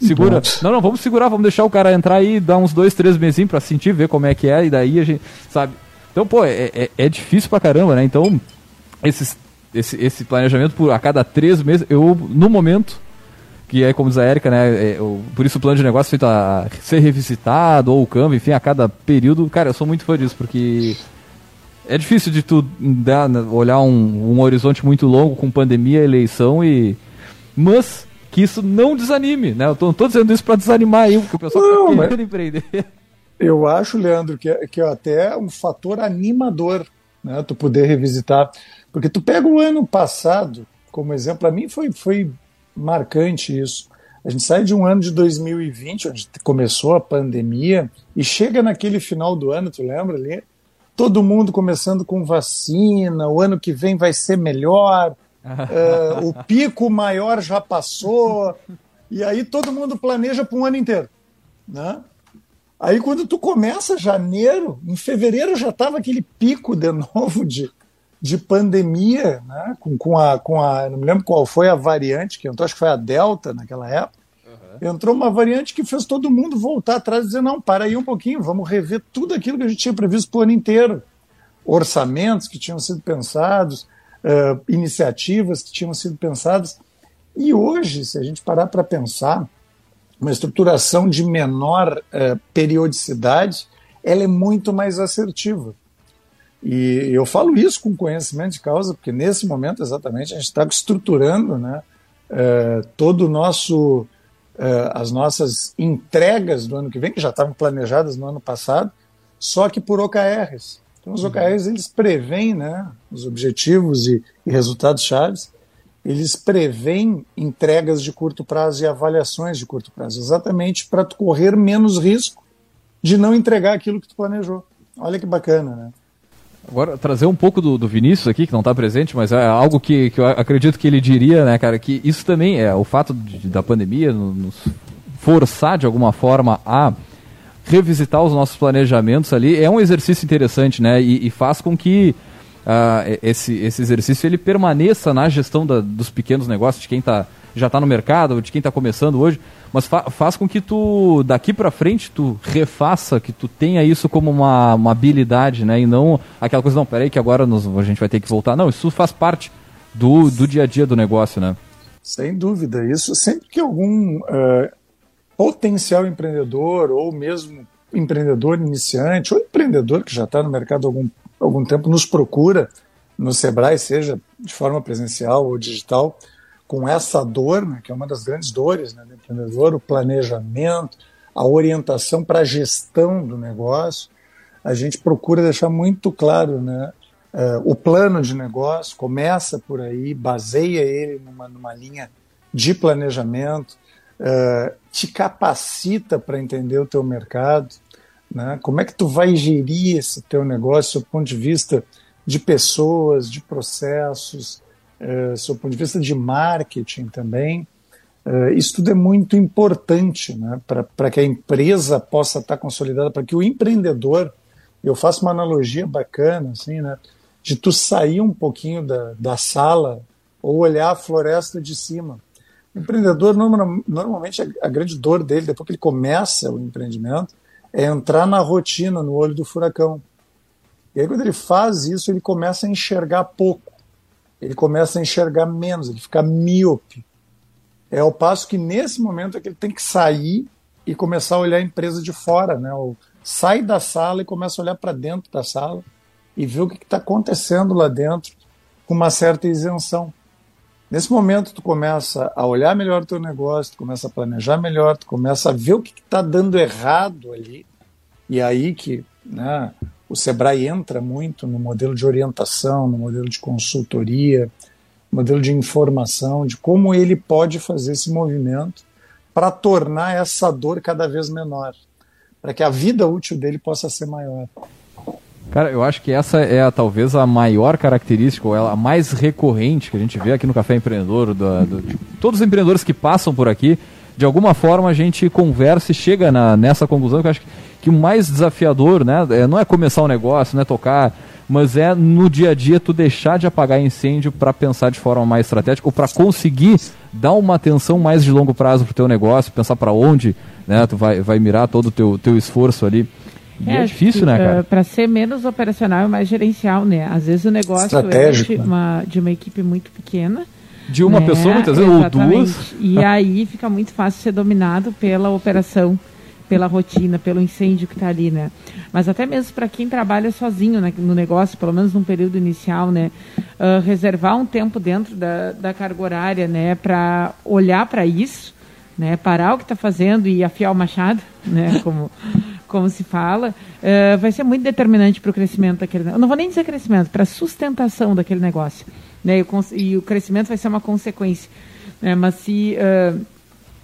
Segura. Não, não, vamos segurar, vamos deixar o cara entrar aí, dar uns dois, três mesinhos pra sentir, ver como é que é, e daí a gente, sabe? Então, pô, é, é, é difícil pra caramba, né? Então, esses, esse, esse planejamento por a cada três meses, eu, no momento, que é como diz a Erika, né? É, o, por isso o plano de negócio feito a ser revisitado, ou o câmbio, enfim, a cada período. Cara, eu sou muito fã disso, porque é difícil de tu dar, né, olhar um, um horizonte muito longo com pandemia, eleição e. Mas que isso não desanime, né? Eu tô, não tô dizendo isso para desanimar aí, porque o pessoal não, tá querendo empreender. Eu acho, Leandro, que, é, que é até um fator animador, né? Tu poder revisitar. Porque tu pega o ano passado, como exemplo, para mim foi, foi marcante isso. A gente sai de um ano de 2020, onde começou a pandemia, e chega naquele final do ano, tu lembra ali? Todo mundo começando com vacina, o ano que vem vai ser melhor, uh, o pico maior já passou, e aí todo mundo planeja para um ano inteiro. Né? Aí quando tu começa janeiro, em fevereiro já estava aquele pico de novo de, de pandemia, né? com, com, a, com a. Não me lembro qual foi a variante que entrou, acho que foi a Delta naquela época. Uhum. Entrou uma variante que fez todo mundo voltar atrás e dizer: não, para aí um pouquinho, vamos rever tudo aquilo que a gente tinha previsto para o ano inteiro. Orçamentos que tinham sido pensados, uh, iniciativas que tinham sido pensadas. E hoje, se a gente parar para pensar, uma estruturação de menor uh, periodicidade, ela é muito mais assertiva. E eu falo isso com conhecimento de causa, porque nesse momento exatamente a gente está estruturando né, é, todo o nosso, é, as nossas entregas do ano que vem, que já estavam planejadas no ano passado, só que por OKRs. Então os OKRs eles preveem né, os objetivos e, e resultados chaves, eles preveem entregas de curto prazo e avaliações de curto prazo, exatamente para tu correr menos risco de não entregar aquilo que tu planejou. Olha que bacana, né? Agora, trazer um pouco do, do Vinícius aqui, que não está presente, mas é algo que, que eu acredito que ele diria, né, cara, que isso também é o fato de, da pandemia nos forçar de alguma forma a revisitar os nossos planejamentos ali, é um exercício interessante, né, e, e faz com que uh, esse, esse exercício ele permaneça na gestão da, dos pequenos negócios, de quem tá, já está no mercado, de quem está começando hoje, mas fa faz com que tu, daqui para frente, tu refaça, que tu tenha isso como uma, uma habilidade, né? E não aquela coisa, não, peraí que agora nos, a gente vai ter que voltar. Não, isso faz parte do, do dia a dia do negócio, né? Sem dúvida. Isso sempre que algum uh, potencial empreendedor ou mesmo empreendedor iniciante ou empreendedor que já está no mercado há algum, algum tempo nos procura no Sebrae, seja de forma presencial ou digital, com essa dor, né, que é uma das grandes dores né, do empreendedor, o planejamento, a orientação para a gestão do negócio, a gente procura deixar muito claro né, uh, o plano de negócio, começa por aí, baseia ele numa, numa linha de planejamento, uh, te capacita para entender o teu mercado, né, como é que tu vai gerir esse teu negócio do ponto de vista de pessoas, de processos, do ponto de vista de marketing também. Uh, isso tudo é muito importante né, para que a empresa possa estar consolidada, para que o empreendedor, eu faço uma analogia bacana, assim, né, de tu sair um pouquinho da, da sala ou olhar a floresta de cima. O empreendedor, normalmente, a grande dor dele, depois que ele começa o empreendimento, é entrar na rotina, no olho do furacão. E aí, quando ele faz isso, ele começa a enxergar pouco ele começa a enxergar menos, ele fica míope. É o passo que nesse momento é que ele tem que sair e começar a olhar a empresa de fora, né? Ou sai da sala e começa a olhar para dentro da sala e ver o que está acontecendo lá dentro com uma certa isenção. Nesse momento tu começa a olhar melhor o teu negócio, tu começa a planejar melhor, tu começa a ver o que está dando errado ali. E aí que né, o Sebrae entra muito no modelo de orientação, no modelo de consultoria, modelo de informação, de como ele pode fazer esse movimento para tornar essa dor cada vez menor, para que a vida útil dele possa ser maior. Cara, eu acho que essa é talvez a maior característica, ou a mais recorrente que a gente vê aqui no Café Empreendedor, do, do, de todos os empreendedores que passam por aqui, de alguma forma a gente conversa e chega na, nessa conclusão que eu acho que que o mais desafiador, né, é, não é começar um negócio, não é tocar, mas é no dia a dia tu deixar de apagar incêndio para pensar de forma mais estratégica ou para conseguir dar uma atenção mais de longo prazo pro teu negócio, pensar para onde, né, tu vai, vai mirar todo o teu, teu esforço ali. E é, é difícil, que, né, cara? Para ser menos operacional e mais gerencial, né? Às vezes o negócio é de né? uma, de uma equipe muito pequena. De uma né? pessoa, muitas vezes, ou duas. E aí fica muito fácil ser dominado pela operação pela rotina, pelo incêndio que está ali, né? Mas até mesmo para quem trabalha sozinho né, no negócio, pelo menos num período inicial, né? Uh, reservar um tempo dentro da, da carga horária, né? Para olhar para isso, né? Parar o que está fazendo e afiar o machado, né? Como, como se fala, uh, vai ser muito determinante para o crescimento daquele. Eu não vou nem dizer crescimento, para a sustentação daquele negócio, né? E o, e o, crescimento vai ser uma consequência, né? Mas se uh,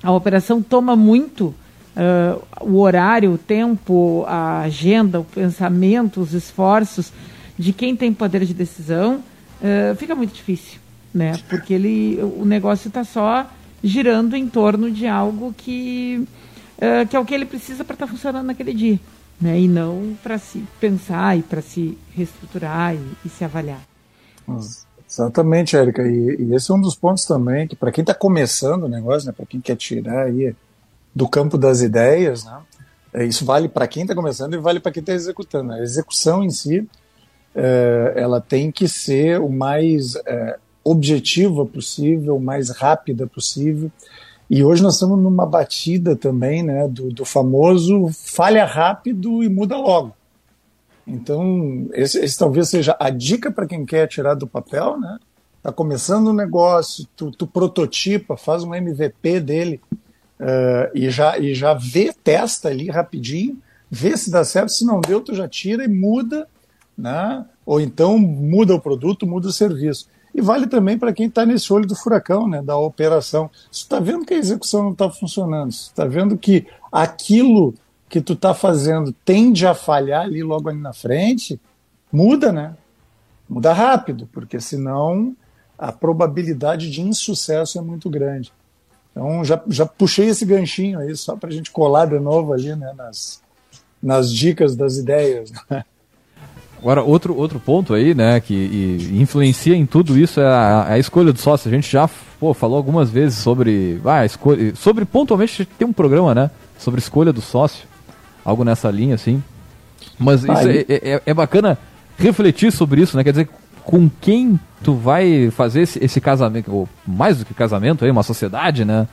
a operação toma muito uh, o horário, o tempo, a agenda, o pensamento, os esforços de quem tem poder de decisão, fica muito difícil, né? Porque ele, o negócio está só girando em torno de algo que, uh, que é o que ele precisa para estar tá funcionando naquele dia, né? E não para se pensar e para se reestruturar e, e se avaliar. Exatamente, Érica. E, e, esse é um dos pontos também que, para quem está começando o negócio, né, para quem quer tirar aí do campo das ideias, né? É, isso vale para quem está começando e vale para quem está executando. A execução em si, é, ela tem que ser o mais é, objetiva possível, mais rápida possível. E hoje nós estamos numa batida também, né, do, do famoso falha rápido e muda logo. Então, esse, esse talvez seja a dica para quem quer tirar do papel, né? Tá começando um negócio, tu, tu prototipa, faz um MVP dele uh, e, já, e já vê, testa ali rapidinho, vê se dá certo, se não deu, tu já tira e muda, né? ou então muda o produto, muda o serviço. E vale também para quem está nesse olho do furacão, né, da operação. Se está vendo que a execução não está funcionando, se está vendo que aquilo que tu está fazendo tende a falhar ali logo ali na frente, muda, né? Muda rápido, porque senão a probabilidade de insucesso é muito grande. Então já, já puxei esse ganchinho aí só para a gente colar de novo ali né, nas, nas dicas das ideias. Né? Agora, outro, outro ponto aí, né, que influencia em tudo isso é a, a, escolha do sócio. A gente já pô, falou algumas vezes sobre. Ah, escolha, sobre pontualmente tem um programa, né? Sobre escolha do sócio. Algo nessa linha, assim. Mas isso é, é, é, bacana refletir sobre isso, né? Quer dizer, com quem tu vai fazer esse, esse casamento, ou mais do que casamento aí, uma sociedade, né?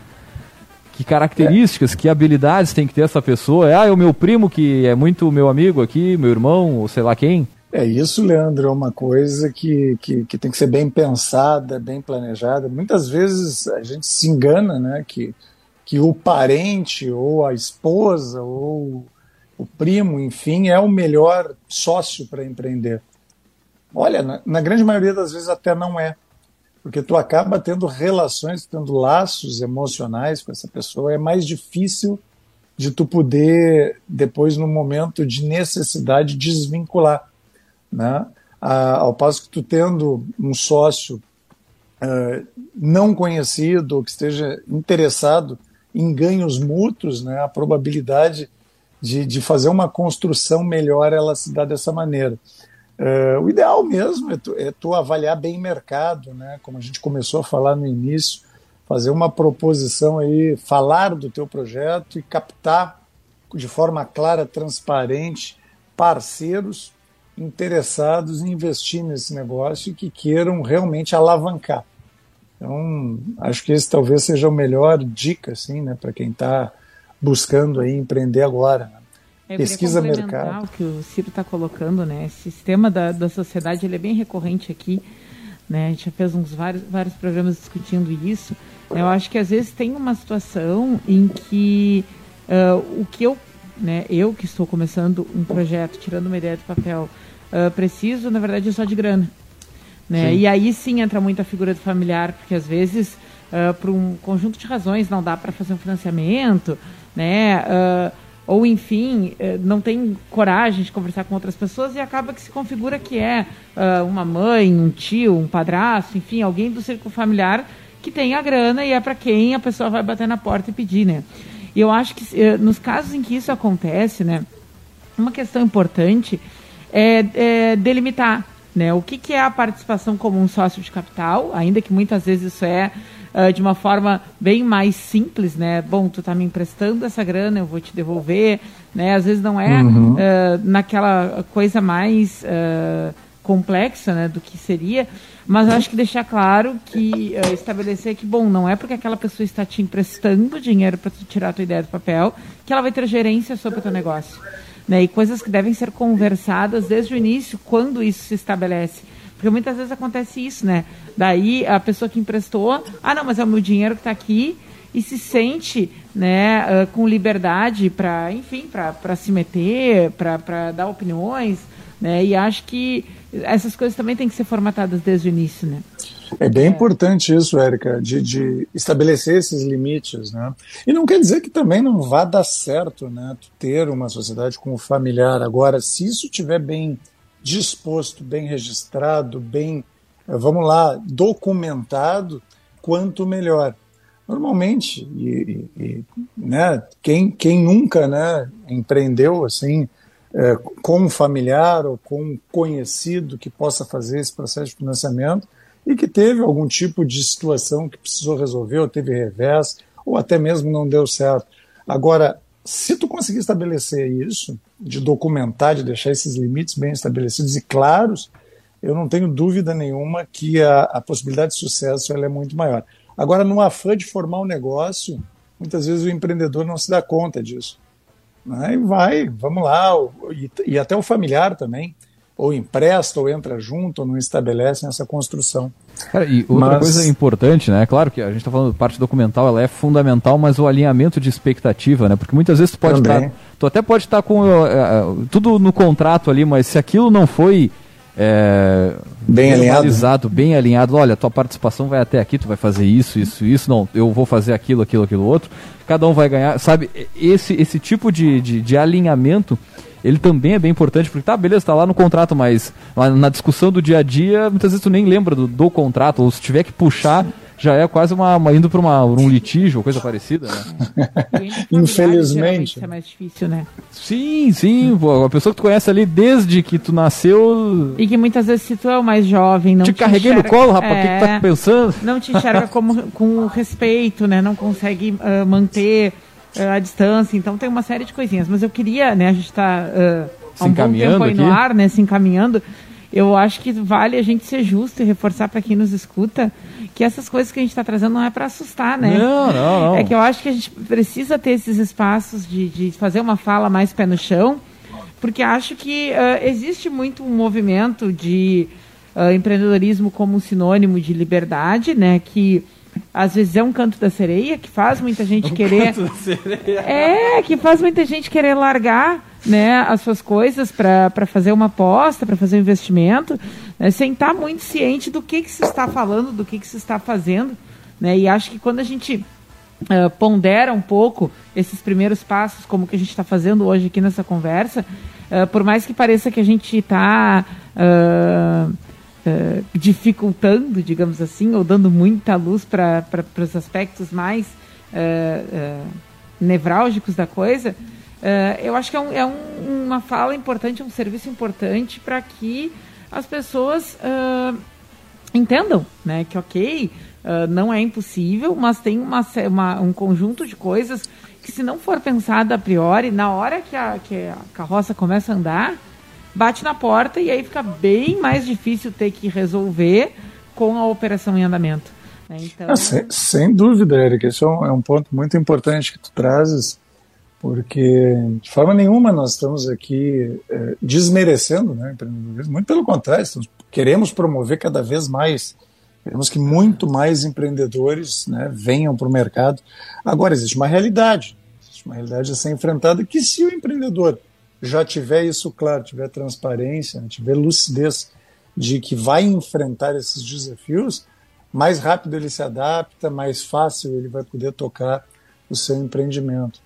Que características, é. que habilidades tem que ter essa pessoa? É, ah, é o meu primo que é muito meu amigo aqui, meu irmão, ou sei lá quem. É isso, Leandro, é uma coisa que, que, que, tem que ser bem pensada, bem planejada. Muitas vezes a gente se engana, né, que, que o parente, ou a esposa, ou o primo, enfim, é o melhor sócio para empreender. Olha, na, na, grande maioria das vezes até não é, porque tu acaba tendo relações, tendo laços emocionais com essa pessoa, é mais difícil de tu poder depois no momento de necessidade desvincular, né? Ah, ao passo que tu tendo um sócio uh, não conhecido ou que esteja interessado em ganhos mútuos, né? A probabilidade de, de fazer uma construção melhor ela se dá dessa maneira. Uh, o ideal mesmo é tu, é tu, avaliar bem o mercado, né? como a gente começou a falar no início, fazer uma proposição aí, falar do teu projeto e captar de forma clara, transparente, parceiros interessados em investir nesse negócio e que queiram realmente alavancar. Então, acho que esse talvez seja o melhor dica assim, né, para quem está buscando aí empreender agora. Né? Eu Pesquisa mercado. O que o Ciro está colocando, né? Esse sistema da, da sociedade ele é bem recorrente aqui. Né? A gente já fez uns vários, vários programas discutindo isso. Eu acho que às vezes tem uma situação em que uh, o que eu, né, eu que estou começando um projeto, tirando uma ideia do papel, uh, preciso, na verdade, é só de grana. Né? E aí sim entra muito a figura do familiar, porque às vezes, uh, por um conjunto de razões, não dá para fazer um financiamento, né? Uh, ou enfim, uh, não tem coragem de conversar com outras pessoas e acaba que se configura que é uma mãe, um tio, um padrasto, enfim, alguém do círculo familiar que tem a grana e é para quem a pessoa vai bater na porta e pedir, né? E eu acho que uh, nos casos em que isso acontece, né, uma questão importante é, é delimitar, né, o que, que é a participação como um sócio de capital, ainda que muitas vezes isso é uh, de uma forma bem mais simples, né? Bom, tu tá me emprestando essa grana, eu vou te devolver, né? Às vezes não é uhum. uh, naquela coisa mais uh, complexa, né, do que seria, mas acho que deixar claro que estabelecer que, bom, não é porque aquela pessoa está te emprestando dinheiro para tu tirar a tua ideia do papel que ela vai ter gerência sobre o teu negócio. Né, e coisas que devem ser conversadas desde o início, quando isso se estabelece. Porque muitas vezes acontece isso, né? Daí a pessoa que emprestou, ah, não, mas é o meu dinheiro que está aqui e se sente né, uh, com liberdade para, enfim, para se meter, para dar opiniões, né? E acho que essas coisas também têm que ser formatadas desde o início, né? É bem é. importante isso, Érica, de, de, estabelecer esses limites, né? E não quer dizer que também não vá dar certo, né? ter uma sociedade com o familiar. Agora, se isso estiver bem disposto, bem registrado, bem, eh, vamos lá, documentado, quanto melhor. Normalmente, e, e, né, quem, quem nunca né, empreendeu assim, é, com um familiar ou com um conhecido que possa fazer esse processo de financiamento e que teve algum tipo de situação que precisou resolver, ou teve revés, ou até mesmo não deu certo. Agora, se tu conseguir estabelecer isso, de documentar, de deixar esses limites bem estabelecidos e claros, eu não tenho dúvida nenhuma que a, a possibilidade de sucesso ela é muito maior. Agora, no afã de formar um negócio, muitas vezes o empreendedor não se dá conta disso. Né? E vai, vamos lá, e, e até o familiar também ou empresta, ou entra junto, ou não estabelecem essa construção. Cara, e outra mas... coisa importante, né? Claro que a gente está falando parte documental, ela é fundamental, mas o alinhamento de expectativa, né? Porque muitas vezes tu pode estar. Tá, tu até pode estar tá com uh, uh, tudo no contrato ali, mas se aquilo não foi. é, bem alinhado, bem alinhado. Olha, tua participação vai até aqui, tu vai fazer isso, isso, isso. Não, eu vou fazer aquilo, aquilo, aquilo outro. Cada um vai ganhar, sabe? Esse, esse tipo de, de, de alinhamento ele também é bem importante, porque tá, beleza, tá lá no contrato, mas na discussão do dia a dia, muitas vezes tu nem lembra do, do contrato, ou se tiver que puxar, já é quase uma, uma indo para um litígio ou coisa parecida, né? Infelizmente. É mais difícil, né? Sim, sim. Pô, a pessoa que tu conhece ali desde que tu nasceu. E que muitas vezes, se tu é o mais jovem, não te, te carreguei enxerga, no colo, rapaz, o é, que, que tá é, pensando? Não te enxerga como, com respeito, né? Não consegue uh, manter uh, a distância. Então tem uma série de coisinhas. Mas eu queria, né? A gente está uh, há um bom tempo aí aqui. no ar, né? Se encaminhando eu acho que vale a gente ser justo e reforçar para quem nos escuta que essas coisas que a gente está trazendo não é para assustar, né? Não, não, não. É que eu acho que a gente precisa ter esses espaços de, de fazer uma fala mais pé no chão, porque acho que uh, existe muito um movimento de uh, empreendedorismo como um sinônimo de liberdade, né? Que às vezes é um canto da sereia que faz muita gente um querer. Canto da sereia. É, que faz muita gente querer largar né, as suas coisas para fazer uma aposta, para fazer um investimento, né, sem estar muito ciente do que, que se está falando, do que, que se está fazendo. Né, e acho que quando a gente uh, pondera um pouco esses primeiros passos, como que a gente está fazendo hoje aqui nessa conversa, uh, por mais que pareça que a gente está uh, dificultando, digamos assim, ou dando muita luz para os aspectos mais nevrálgicos da coisa, Uh, eu acho que é, um, é um, uma fala importante, um serviço importante para que as pessoas uh, entendam né, que, ok, uh, não é impossível, mas tem uma, uma, um conjunto de coisas que, se não for pensada a priori, na hora que a, que a carroça começa a andar, bate na porta e aí fica bem mais difícil ter que resolver com a operação em andamento. Né? Então... Ah, sem, sem, dúvida, Eric, esse é um, é um ponto muito importante que tu trazes porque de forma nenhuma nós estamos aqui é, desmerecendo né, empreendedorismo, muito pelo contrário, estamos, queremos promover cada vez mais, queremos que muito mais empreendedores né, venham para o mercado. Agora, existe uma realidade, existe uma realidade a ser enfrentada que se o empreendedor já tiver isso claro, tiver transparência, né, tiver lucidez de que vai enfrentar esses desafios, mais rápido ele se adapta, mais fácil ele vai poder tocar o seu empreendimento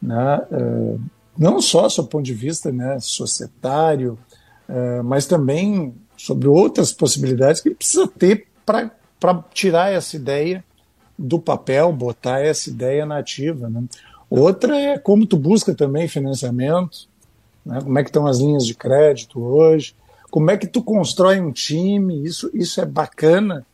né, é, não só do ponto de vista né, societário, é, mas também sobre outras possibilidades que ele precisa ter para tirar essa ideia do papel, botar essa ideia nativa. Né? Outra é como tu busca também financiamento, né? como é que estão as linhas de crédito hoje, como é que tu constrói um time, isso, isso é bacana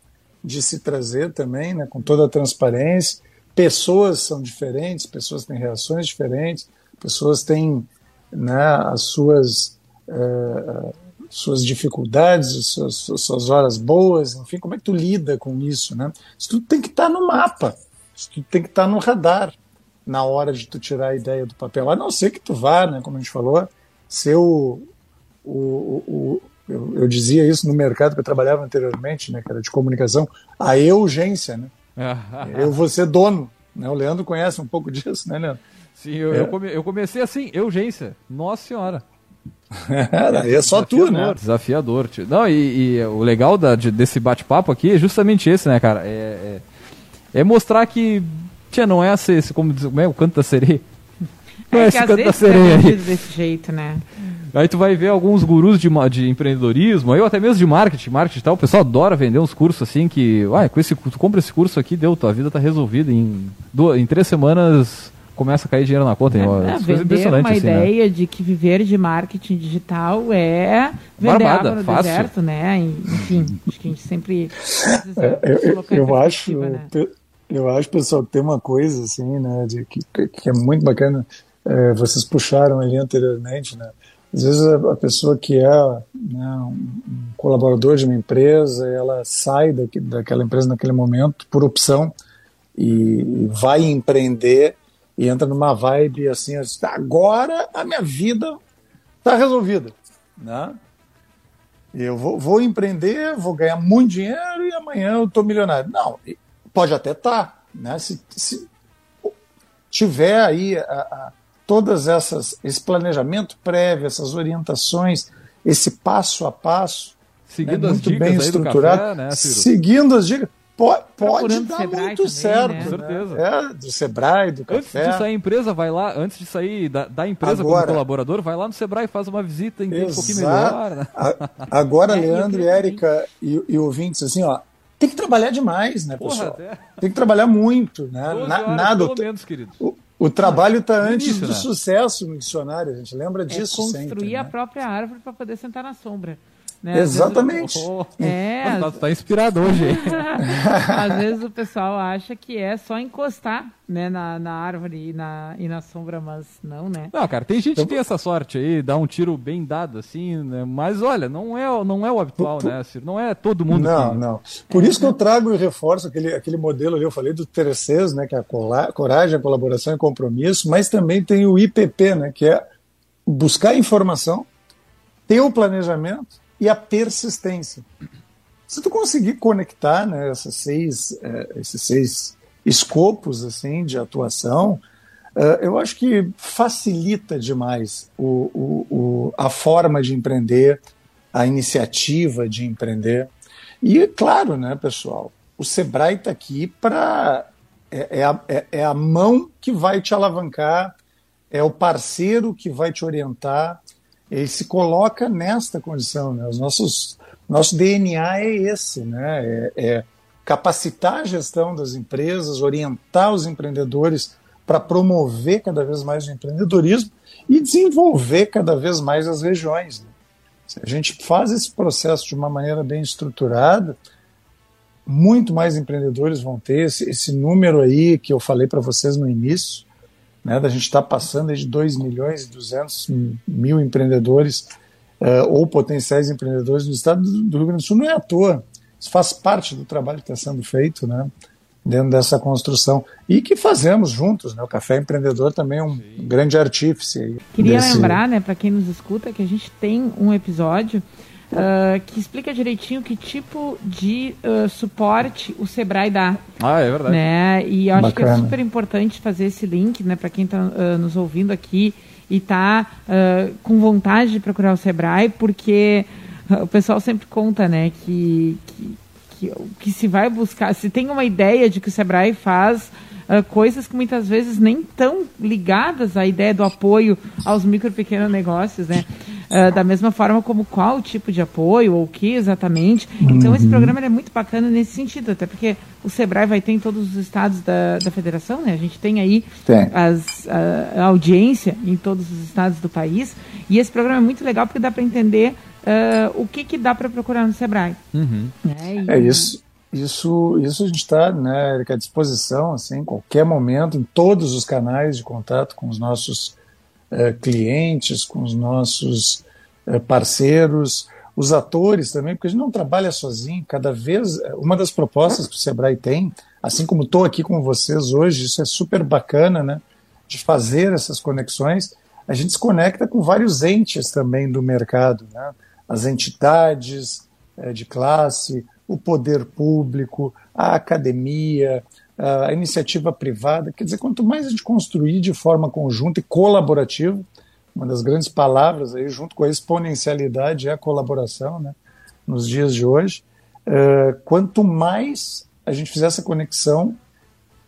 de se trazer também, né? com toda a transparência, pessoas são diferentes, pessoas têm reações diferentes, pessoas têm né, as suas, uh, suas dificuldades, as suas, as suas, horas boas, enfim, como é que tu lida com isso, né? Isso tudo tem que estar tá no mapa, isso tudo tem que estar tá no radar na hora de tu tirar a ideia do papel, a não ser que tu vá, né, como a gente falou, ser o, o, o eu, eu, dizia isso no mercado que eu trabalhava anteriormente, né, que era de comunicação, a urgência, né? eu vou ser dono. Né? O Leandro conhece um pouco disso, né, Leandro? Sim, eu, é. eu, come, eu comecei assim, urgência. Nossa Senhora. Aí é só tu, né? Desafiador. Tio. Não, e, e, o legal da, de, desse bate-papo aqui é justamente esse, né, cara? É, é, é mostrar que, tia, não é assim, como, como é o canto da sereia. Não é, é esse canto da sereia aí. desse jeito, né? Aí tu vai ver alguns gurus de, de empreendedorismo, eu até mesmo de marketing, marketing e tal, o pessoal adora vender uns cursos assim que, uai, com esse, tu compra esse curso aqui, deu, tua vida tá resolvida. Em, duas, em três semanas começa a cair dinheiro na conta. É, é, vender uma assim, né? ideia né? de que viver de marketing digital é vender Barbada, água no fácil. deserto, né? Enfim, acho que a gente sempre é, eu, eu acho, né? eu acho, pessoal, que tem uma coisa assim, né, de, que, que é muito bacana, é, vocês puxaram ali anteriormente, né? Às vezes a pessoa que é né, um colaborador de uma empresa, ela sai daqui, daquela empresa naquele momento por opção e vai empreender e entra numa vibe assim, agora a minha vida está resolvida, né? Eu vou, vou, empreender, vou ganhar muito dinheiro e amanhã eu estou milionário. Não, pode até estar, tá, né? Se, se tiver aí a, a todas essas esse planejamento prévio, essas orientações, esse passo a passo, Seguindo né, as muito dicas bem aí estruturado. do café, né, Ciro? Seguindo as dicas. Pode, pode dar Sebrae muito também, certo. né? Com né? certeza. É, do Sebrae, do Antes café. de sair a empresa, vai lá, antes de sair da, da empresa Agora- como colaborador, vai lá no Sebrae, faz uma visita, entende um pouquinho melhor. Né? A- Agora, Leandro e Érica e, e ouvintes, assim, ó, tem que trabalhar demais, né, Porra, pessoal? até Tem que trabalhar muito, né? 12 Na- horas, nada. pelo menos, querido. O, o trabalho está antes início, do né? sucesso no dicionário, a gente lembra É disso construir sempre. a né? própria árvore para poder sentar na sombra. Né? Às vezes- Exatamente. Oh, É, tá, tá inspirado hoje? Às vezes o pessoal acha que é só encostar né, na, na árvore e na, e na sombra, mas não, né? Não, cara, tem gente que tem essa sorte aí, dá um tiro bem dado, assim, né? Mas olha, não é, não é o habitual, né, Ciro? Não é todo mundo Não, que... não. Por isso que eu trago e reforço aquele, aquele modelo ali, eu falei do terceiro, né, que é a cola- coragem, a colaboração e compromisso, mas também tem o IPP, né, que é buscar informação, ter o planejamento e a persistência. Se tu conseguir conectar né, essas seis, eh, esses seis escopos assim de atuação, eh, eu acho que facilita demais o, o, o, a forma de empreender, a iniciativa de empreender. E, claro, né, pessoal, o Sebrae está aqui para. É, é, é, é a mão que vai te alavancar, é o parceiro que vai te orientar. Ele se coloca nesta condição. Né? Os nossos, nosso DNA é esse, né? é, é capacitar a gestão das empresas, orientar os empreendedores para promover cada vez mais o empreendedorismo e desenvolver cada vez mais as regiões. né? Se a gente faz esse processo de uma maneira bem estruturada, muito mais empreendedores vão ter esse, esse número aí que eu falei para vocês no início, né, da gente estar tá passando aí de 2 milhões e 200 mil empreendedores uh, ou potenciais empreendedores no estado do, do Rio Grande do Sul, não é à toa. Isso faz parte do trabalho que está sendo feito, né, dentro dessa construção. E que fazemos juntos, né, o Café Empreendedor também é um Sim. grande artífice. Aí Queria desse... lembrar, né, para quem nos escuta, que a gente tem um episódio Uh, que explica direitinho que tipo de uh, suporte o Sebrae dá. Ah, é verdade. Né? E eu acho Bacana. que é super importante fazer esse link né, para quem está uh, nos ouvindo aqui e está com vontade de procurar o Sebrae, porque o pessoal sempre conta né, que, que, que, que se vai buscar, se tem uma ideia de que o Sebrae faz Uh, coisas que muitas vezes nem tão ligadas à ideia do apoio aos micro e pequenos negócios, né? Uh, da mesma forma como qual tipo de apoio ou o que exatamente. Uhum. Então esse programa é muito bacana nesse sentido, até porque o Sebrae vai ter em todos os estados da, da federação, né? A gente tem aí tem. As, a, a, audiência em todos os estados do país e esse programa é muito legal porque dá para entender uh, o que, que dá para procurar no Sebrae. Uhum. Né? E, é isso. Isso, isso a gente está né, à disposição, assim, em qualquer momento, em todos os canais de contato com os nossos uh, clientes, com os nossos uh, parceiros, os atores também, porque a gente não trabalha sozinho. Cada vez, uma das propostas que o Sebrae tem, assim como estou aqui com vocês hoje, isso é super bacana, né, de fazer essas conexões. A gente se conecta com vários entes também do mercado, né, as entidades de classe, o poder público, a academia, a iniciativa privada. Quer dizer, quanto mais a gente construir de forma conjunta e colaborativa, uma das grandes palavras aí, junto com a exponencialidade, é a colaboração, né, nos dias de hoje, uh, quanto mais a gente fizer essa conexão,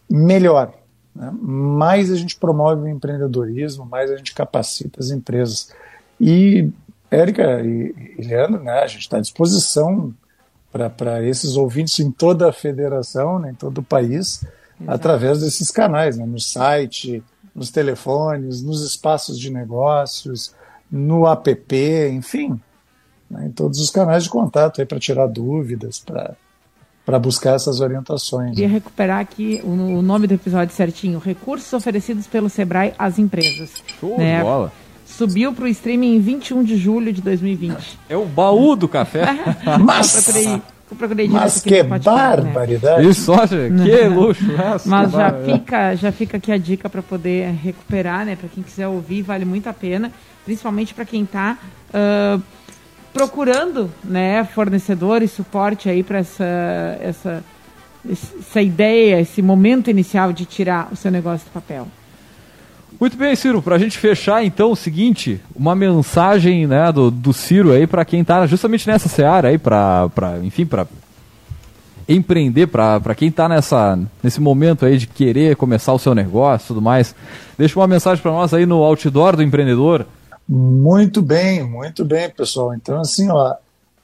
melhor. Né? Mais a gente promove o empreendedorismo, mais a gente capacita as empresas. E, Érica e, e Leandro, né, a gente está à disposição para esses ouvintes em toda a federação, né, em todo o país, Exato. através desses canais, né, no site, nos telefones, nos espaços de negócios, no app, enfim, né, em todos os canais de contato para tirar dúvidas, para buscar essas orientações. Queria né. recuperar aqui o, o, nome do episódio certinho: Recursos oferecidos pelo Sebrae às empresas. Show né? de bola subiu para o streaming em 21 de julho de 2020. É o baú do café. Mas, eu procurei, eu procurei mas que barbaridade. Né? Isso, olha, que luxo. Nossa, mas já fica, já fica aqui a dica para poder recuperar, né? Para quem quiser ouvir, vale muito a pena. Principalmente para quem está uh, procurando né, fornecedor e suporte aí para essa, essa, essa ideia, esse momento inicial de tirar o seu negócio do papel. Muito bem, Ciro, para a gente fechar então o seguinte, uma mensagem né, do, do Ciro aí para quem está justamente nessa seara aí, para, enfim, para empreender, para quem está nesse momento aí de querer começar o seu negócio e tudo mais. Deixa uma mensagem para nós aí no outdoor do empreendedor. Muito bem, muito bem, pessoal. Então, assim, ó,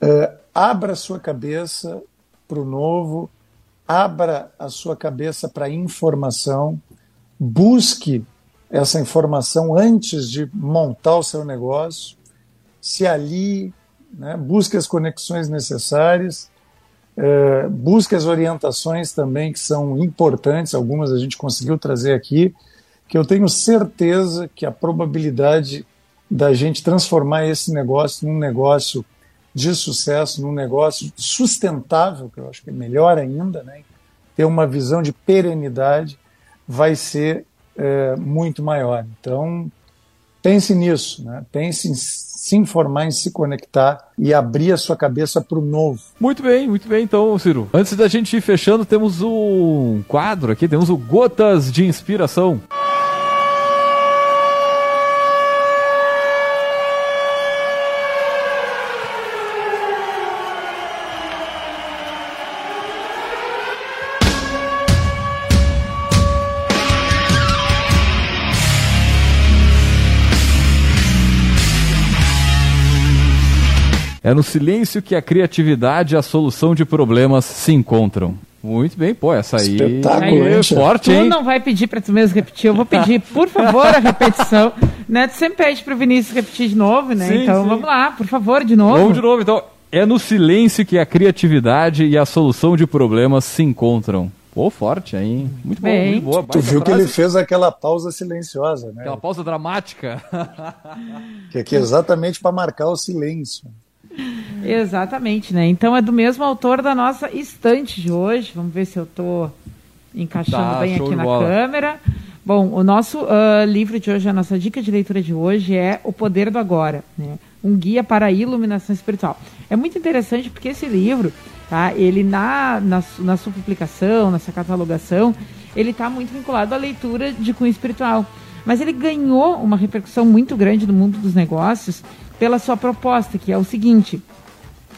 é, abra sua cabeça para o novo, abra a sua cabeça para informação, busque essa informação antes de montar o seu negócio, se alie, né, busque as conexões necessárias, é, busque as orientações também que são importantes, algumas a gente conseguiu trazer aqui, que eu tenho certeza que a probabilidade da gente transformar esse negócio num negócio de sucesso, num negócio sustentável, que eu acho que é melhor ainda, né? ter uma visão de perenidade, vai ser é, muito maior. Então, pense nisso, né? pense em se informar, em se conectar e abrir a sua cabeça para o novo. Muito bem, muito bem. Então, Ciro, antes da gente ir fechando, temos um quadro aqui, temos o Gotas de Inspiração. É no silêncio que a criatividade e a solução de problemas se encontram. Muito bem, pô, essa aí é forte, hein? Tu não vai pedir para tu mesmo repetir, eu vou pedir, por favor, a repetição. Né? Tu sempre pede pro Vinícius repetir de novo, né? Sim, então sim. vamos lá, por favor, de novo. Vamos de novo, então. É no silêncio que a criatividade e a solução de problemas se encontram. Pô, forte, hein? Muito bom, Bem. muito boa. Tu viu frase. que ele fez aquela pausa silenciosa, né? Aquela pausa dramática. que aqui é exatamente para marcar o silêncio. Exatamente, né? Então é do mesmo autor da nossa estante de hoje. Vamos ver se eu estou encaixando tá, bem aqui na bola. câmera. Bom, o nosso uh, livro de hoje, a nossa dica de leitura de hoje é O Poder do Agora, né? um guia para a iluminação espiritual. É muito interessante porque esse livro, tá? ele na, na, na sua publicação, nessa catalogação, ele está muito vinculado à leitura de cunho espiritual. Mas ele ganhou uma repercussão muito grande no mundo dos negócios pela sua proposta, que é o seguinte: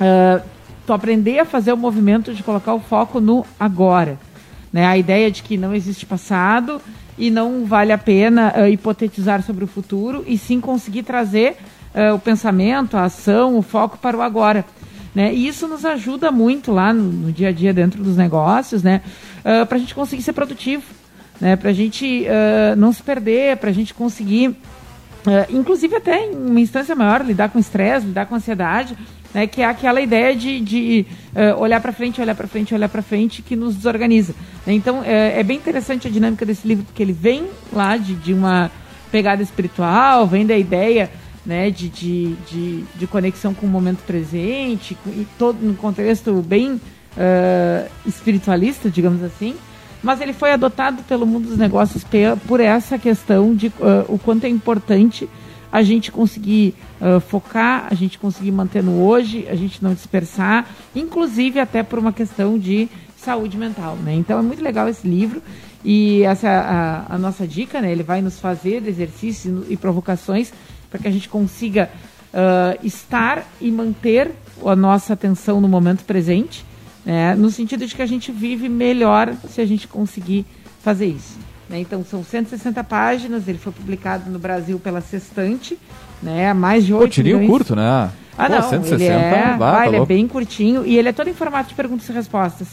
uh, tu aprender a fazer o movimento de colocar o foco no agora. Né? A ideia de que não existe passado e não vale a pena uh, hipotetizar sobre o futuro e sim conseguir trazer uh, o pensamento, a ação, o foco para o agora. Né? E isso nos ajuda muito lá no, no dia a dia dentro dos negócios, né? Uh, para a gente conseguir ser produtivo, né? para a gente não se perder, para a gente conseguir Uh, inclusive até em uma instância maior, lidar com estresse, lidar com ansiedade, né, que é aquela ideia de, de uh, olhar para frente, olhar para frente, olhar para frente, que nos desorganiza. Então é, é, bem interessante a dinâmica desse livro, porque ele vem lá de, de uma pegada espiritual, vem da ideia né, de, de, de, de conexão com o momento presente, e todo no contexto bem espiritualista, digamos assim mas ele foi adotado pelo mundo dos negócios por essa questão de uh, o quanto é importante a gente conseguir uh, focar, a gente conseguir manter no hoje, a gente não dispersar, inclusive até por uma questão de saúde mental, né? Então é muito legal esse livro e essa a, a nossa dica, né? Ele vai nos fazer exercícios e provocações para que a gente consiga uh, estar e manter a nossa atenção no momento presente né? no sentido de que a gente vive melhor se a gente conseguir fazer isso. Né? Então, são 160 páginas, ele foi publicado no Brasil pela Sextante, né? mais de 8 Pô, tirinho milhões... curto, né? Ah, Pô, não, 160, ele é, bah, tá ele é bem curtinho e ele é todo em formato de perguntas e respostas.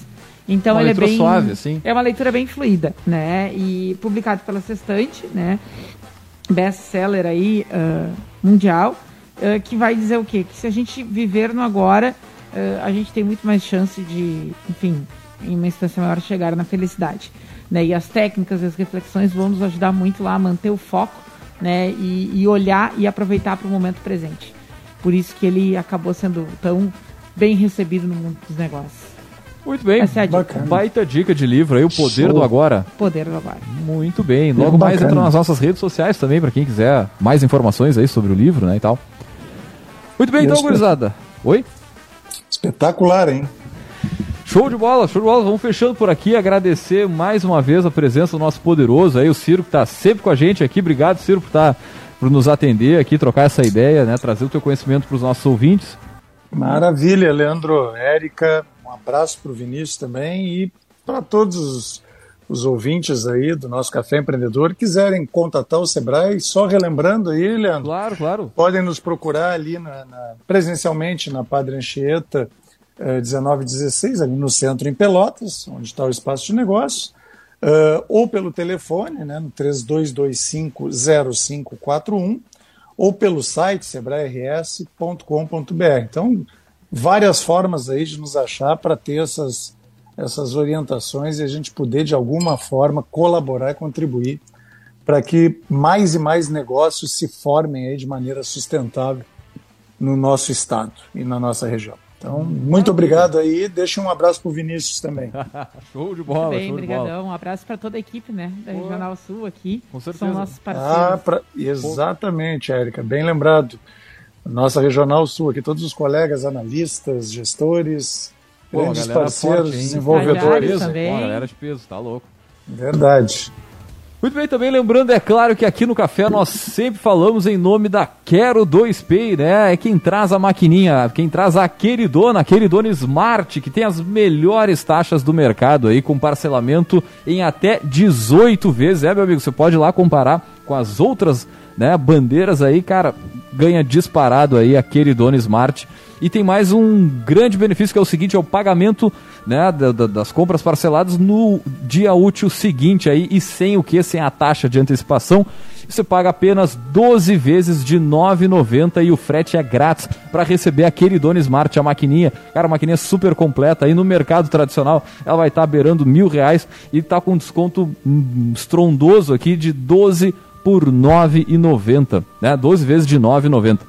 Então uma ele é bem suave, assim. É uma leitura bem fluida, né? E publicado pela Sextante, né? Best-seller aí uh, mundial, uh, que vai dizer o quê? Que se a gente viver no agora, a gente tem muito mais chance de, enfim, em uma instância maior, chegar na felicidade. Né? E as técnicas e as reflexões vão nos ajudar muito lá a manter o foco né? e, e olhar e aproveitar para o momento presente. Por isso que ele acabou sendo tão bem recebido no mundo dos negócios. Muito bem, Essa é a dica. baita dica de livro aí, O Poder Show. do Agora. Poder do Agora. Muito bem, logo mais entra nas nossas redes sociais também, para quem quiser mais informações aí sobre o livro, né, e tal. Muito bem, então, gurizada. Oi? Espetacular, hein? Show de bola, show de bola. Vamos fechando por aqui. Agradecer mais uma vez a presença do nosso poderoso aí, o Ciro, que está sempre com a gente aqui. Obrigado, Ciro, por, tá, por nos atender aqui, trocar essa ideia, né? Trazer o teu conhecimento para os nossos ouvintes. Maravilha, Leandro, Érica. Um abraço para o Vinícius também e para todos os, os, ouvintes aí do nosso Café Empreendedor quiserem contatar o Sebrae, só relembrando aí, Leandro. Claro, claro. Podem nos procurar ali na, na, presencialmente na Padre Anchieta 1916, ali no centro em Pelotas, onde está o espaço de negócios, uh, ou pelo telefone, né, no 32250541, ou pelo site sebrae-rs.com.br. Então, várias formas aí de nos achar para ter essas, essas orientações e a gente poder, de alguma forma, colaborar e contribuir para que mais e mais negócios se formem aí de maneira sustentável no nosso estado e na nossa região. Então, muito obrigado aí. Deixa um abraço para o Vinícius também. show de bola, Bem, show brigadão. de bola. Um abraço para toda a equipe, né, da Boa. Regional Sul aqui. Com certeza. São nossos parceiros. Ah, pra... Exatamente, Érica, bem lembrado. Nossa Regional Sul aqui, todos os colegas, analistas, gestores, grandes galera parceiros, forte, desenvolvedores. Também. pô, galera de peso, tá louco. Verdade. Muito bem, também lembrando, é claro que aqui no Café nós sempre falamos em nome da Quero 2Pay, né? É quem traz a maquininha, quem traz a queridona, a queridona Smart, que tem as melhores taxas do mercado aí, com parcelamento em até 18 vezes. É, meu amigo, você pode ir lá comparar com as outras né, bandeiras aí, cara, ganha disparado aí a queridona Smart. E tem mais um grande benefício que é o seguinte, é o pagamento né, da- da- das compras parceladas no dia útil seguinte aí e sem o que? Sem a taxa de antecipação. Você paga apenas 12 vezes de R$ 9,90 e o frete é grátis para receber a queridona Smart, a maquininha. Cara, a maquininha super completa. Aí no mercado tradicional ela vai estar beirando mil reais e está com desconto hum, estrondoso aqui de 12 por R$ 9,90. Né? 12 vezes de R$ 9,90.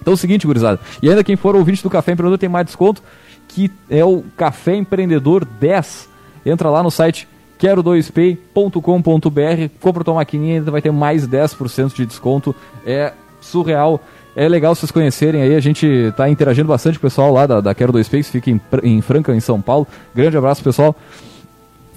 Então é o seguinte, gurizada. E ainda quem for ouvinte do Café Empreendedor tem mais desconto, que é o Café Empreendedor 10. Entra lá no site quero2pay.com.br, compra tua maquininha ainda vai ter mais 10% de desconto. É surreal. É legal vocês conhecerem aí, a gente está interagindo bastante com o pessoal lá da, da Quero 2Pay, que fica em, em Franca, em São Paulo. Grande abraço, pessoal.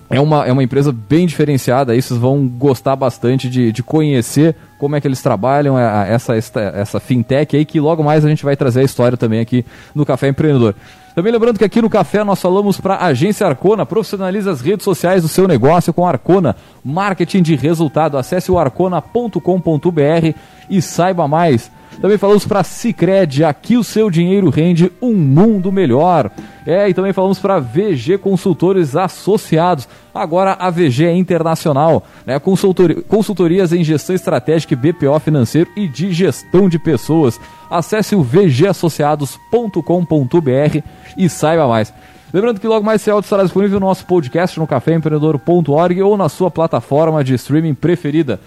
É uma, é uma empresa bem diferenciada, aí vocês vão gostar bastante de, de conhecer como é que eles trabalham, é, a- essa, esta, essa fintech aí, que logo mais a gente vai trazer a história também aqui no Café Empreendedor. Também lembrando que aqui no Café nós falamos para a Agência Arcona, profissionaliza as redes sociais do seu negócio com Arcona, marketing de resultado. Acesse o arcona.com.br e saiba mais. Também falamos para Cicred, aqui o seu dinheiro rende um mundo melhor. É, e também falamos para VG Consultores Associados. Agora a VG é internacional, né? Consultori- consultorias em gestão estratégica, e BPO financeiro e de gestão de pessoas. Acesse o vgassociados.com.br e saiba mais. Lembrando que logo mais esse áudio estará disponível no nosso podcast no caféempreendedor.org ou na sua plataforma de streaming preferida.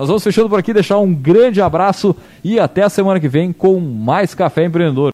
Nós vamos fechando por aqui, deixar um grande abraço e até a semana que vem com mais Café Empreendedor.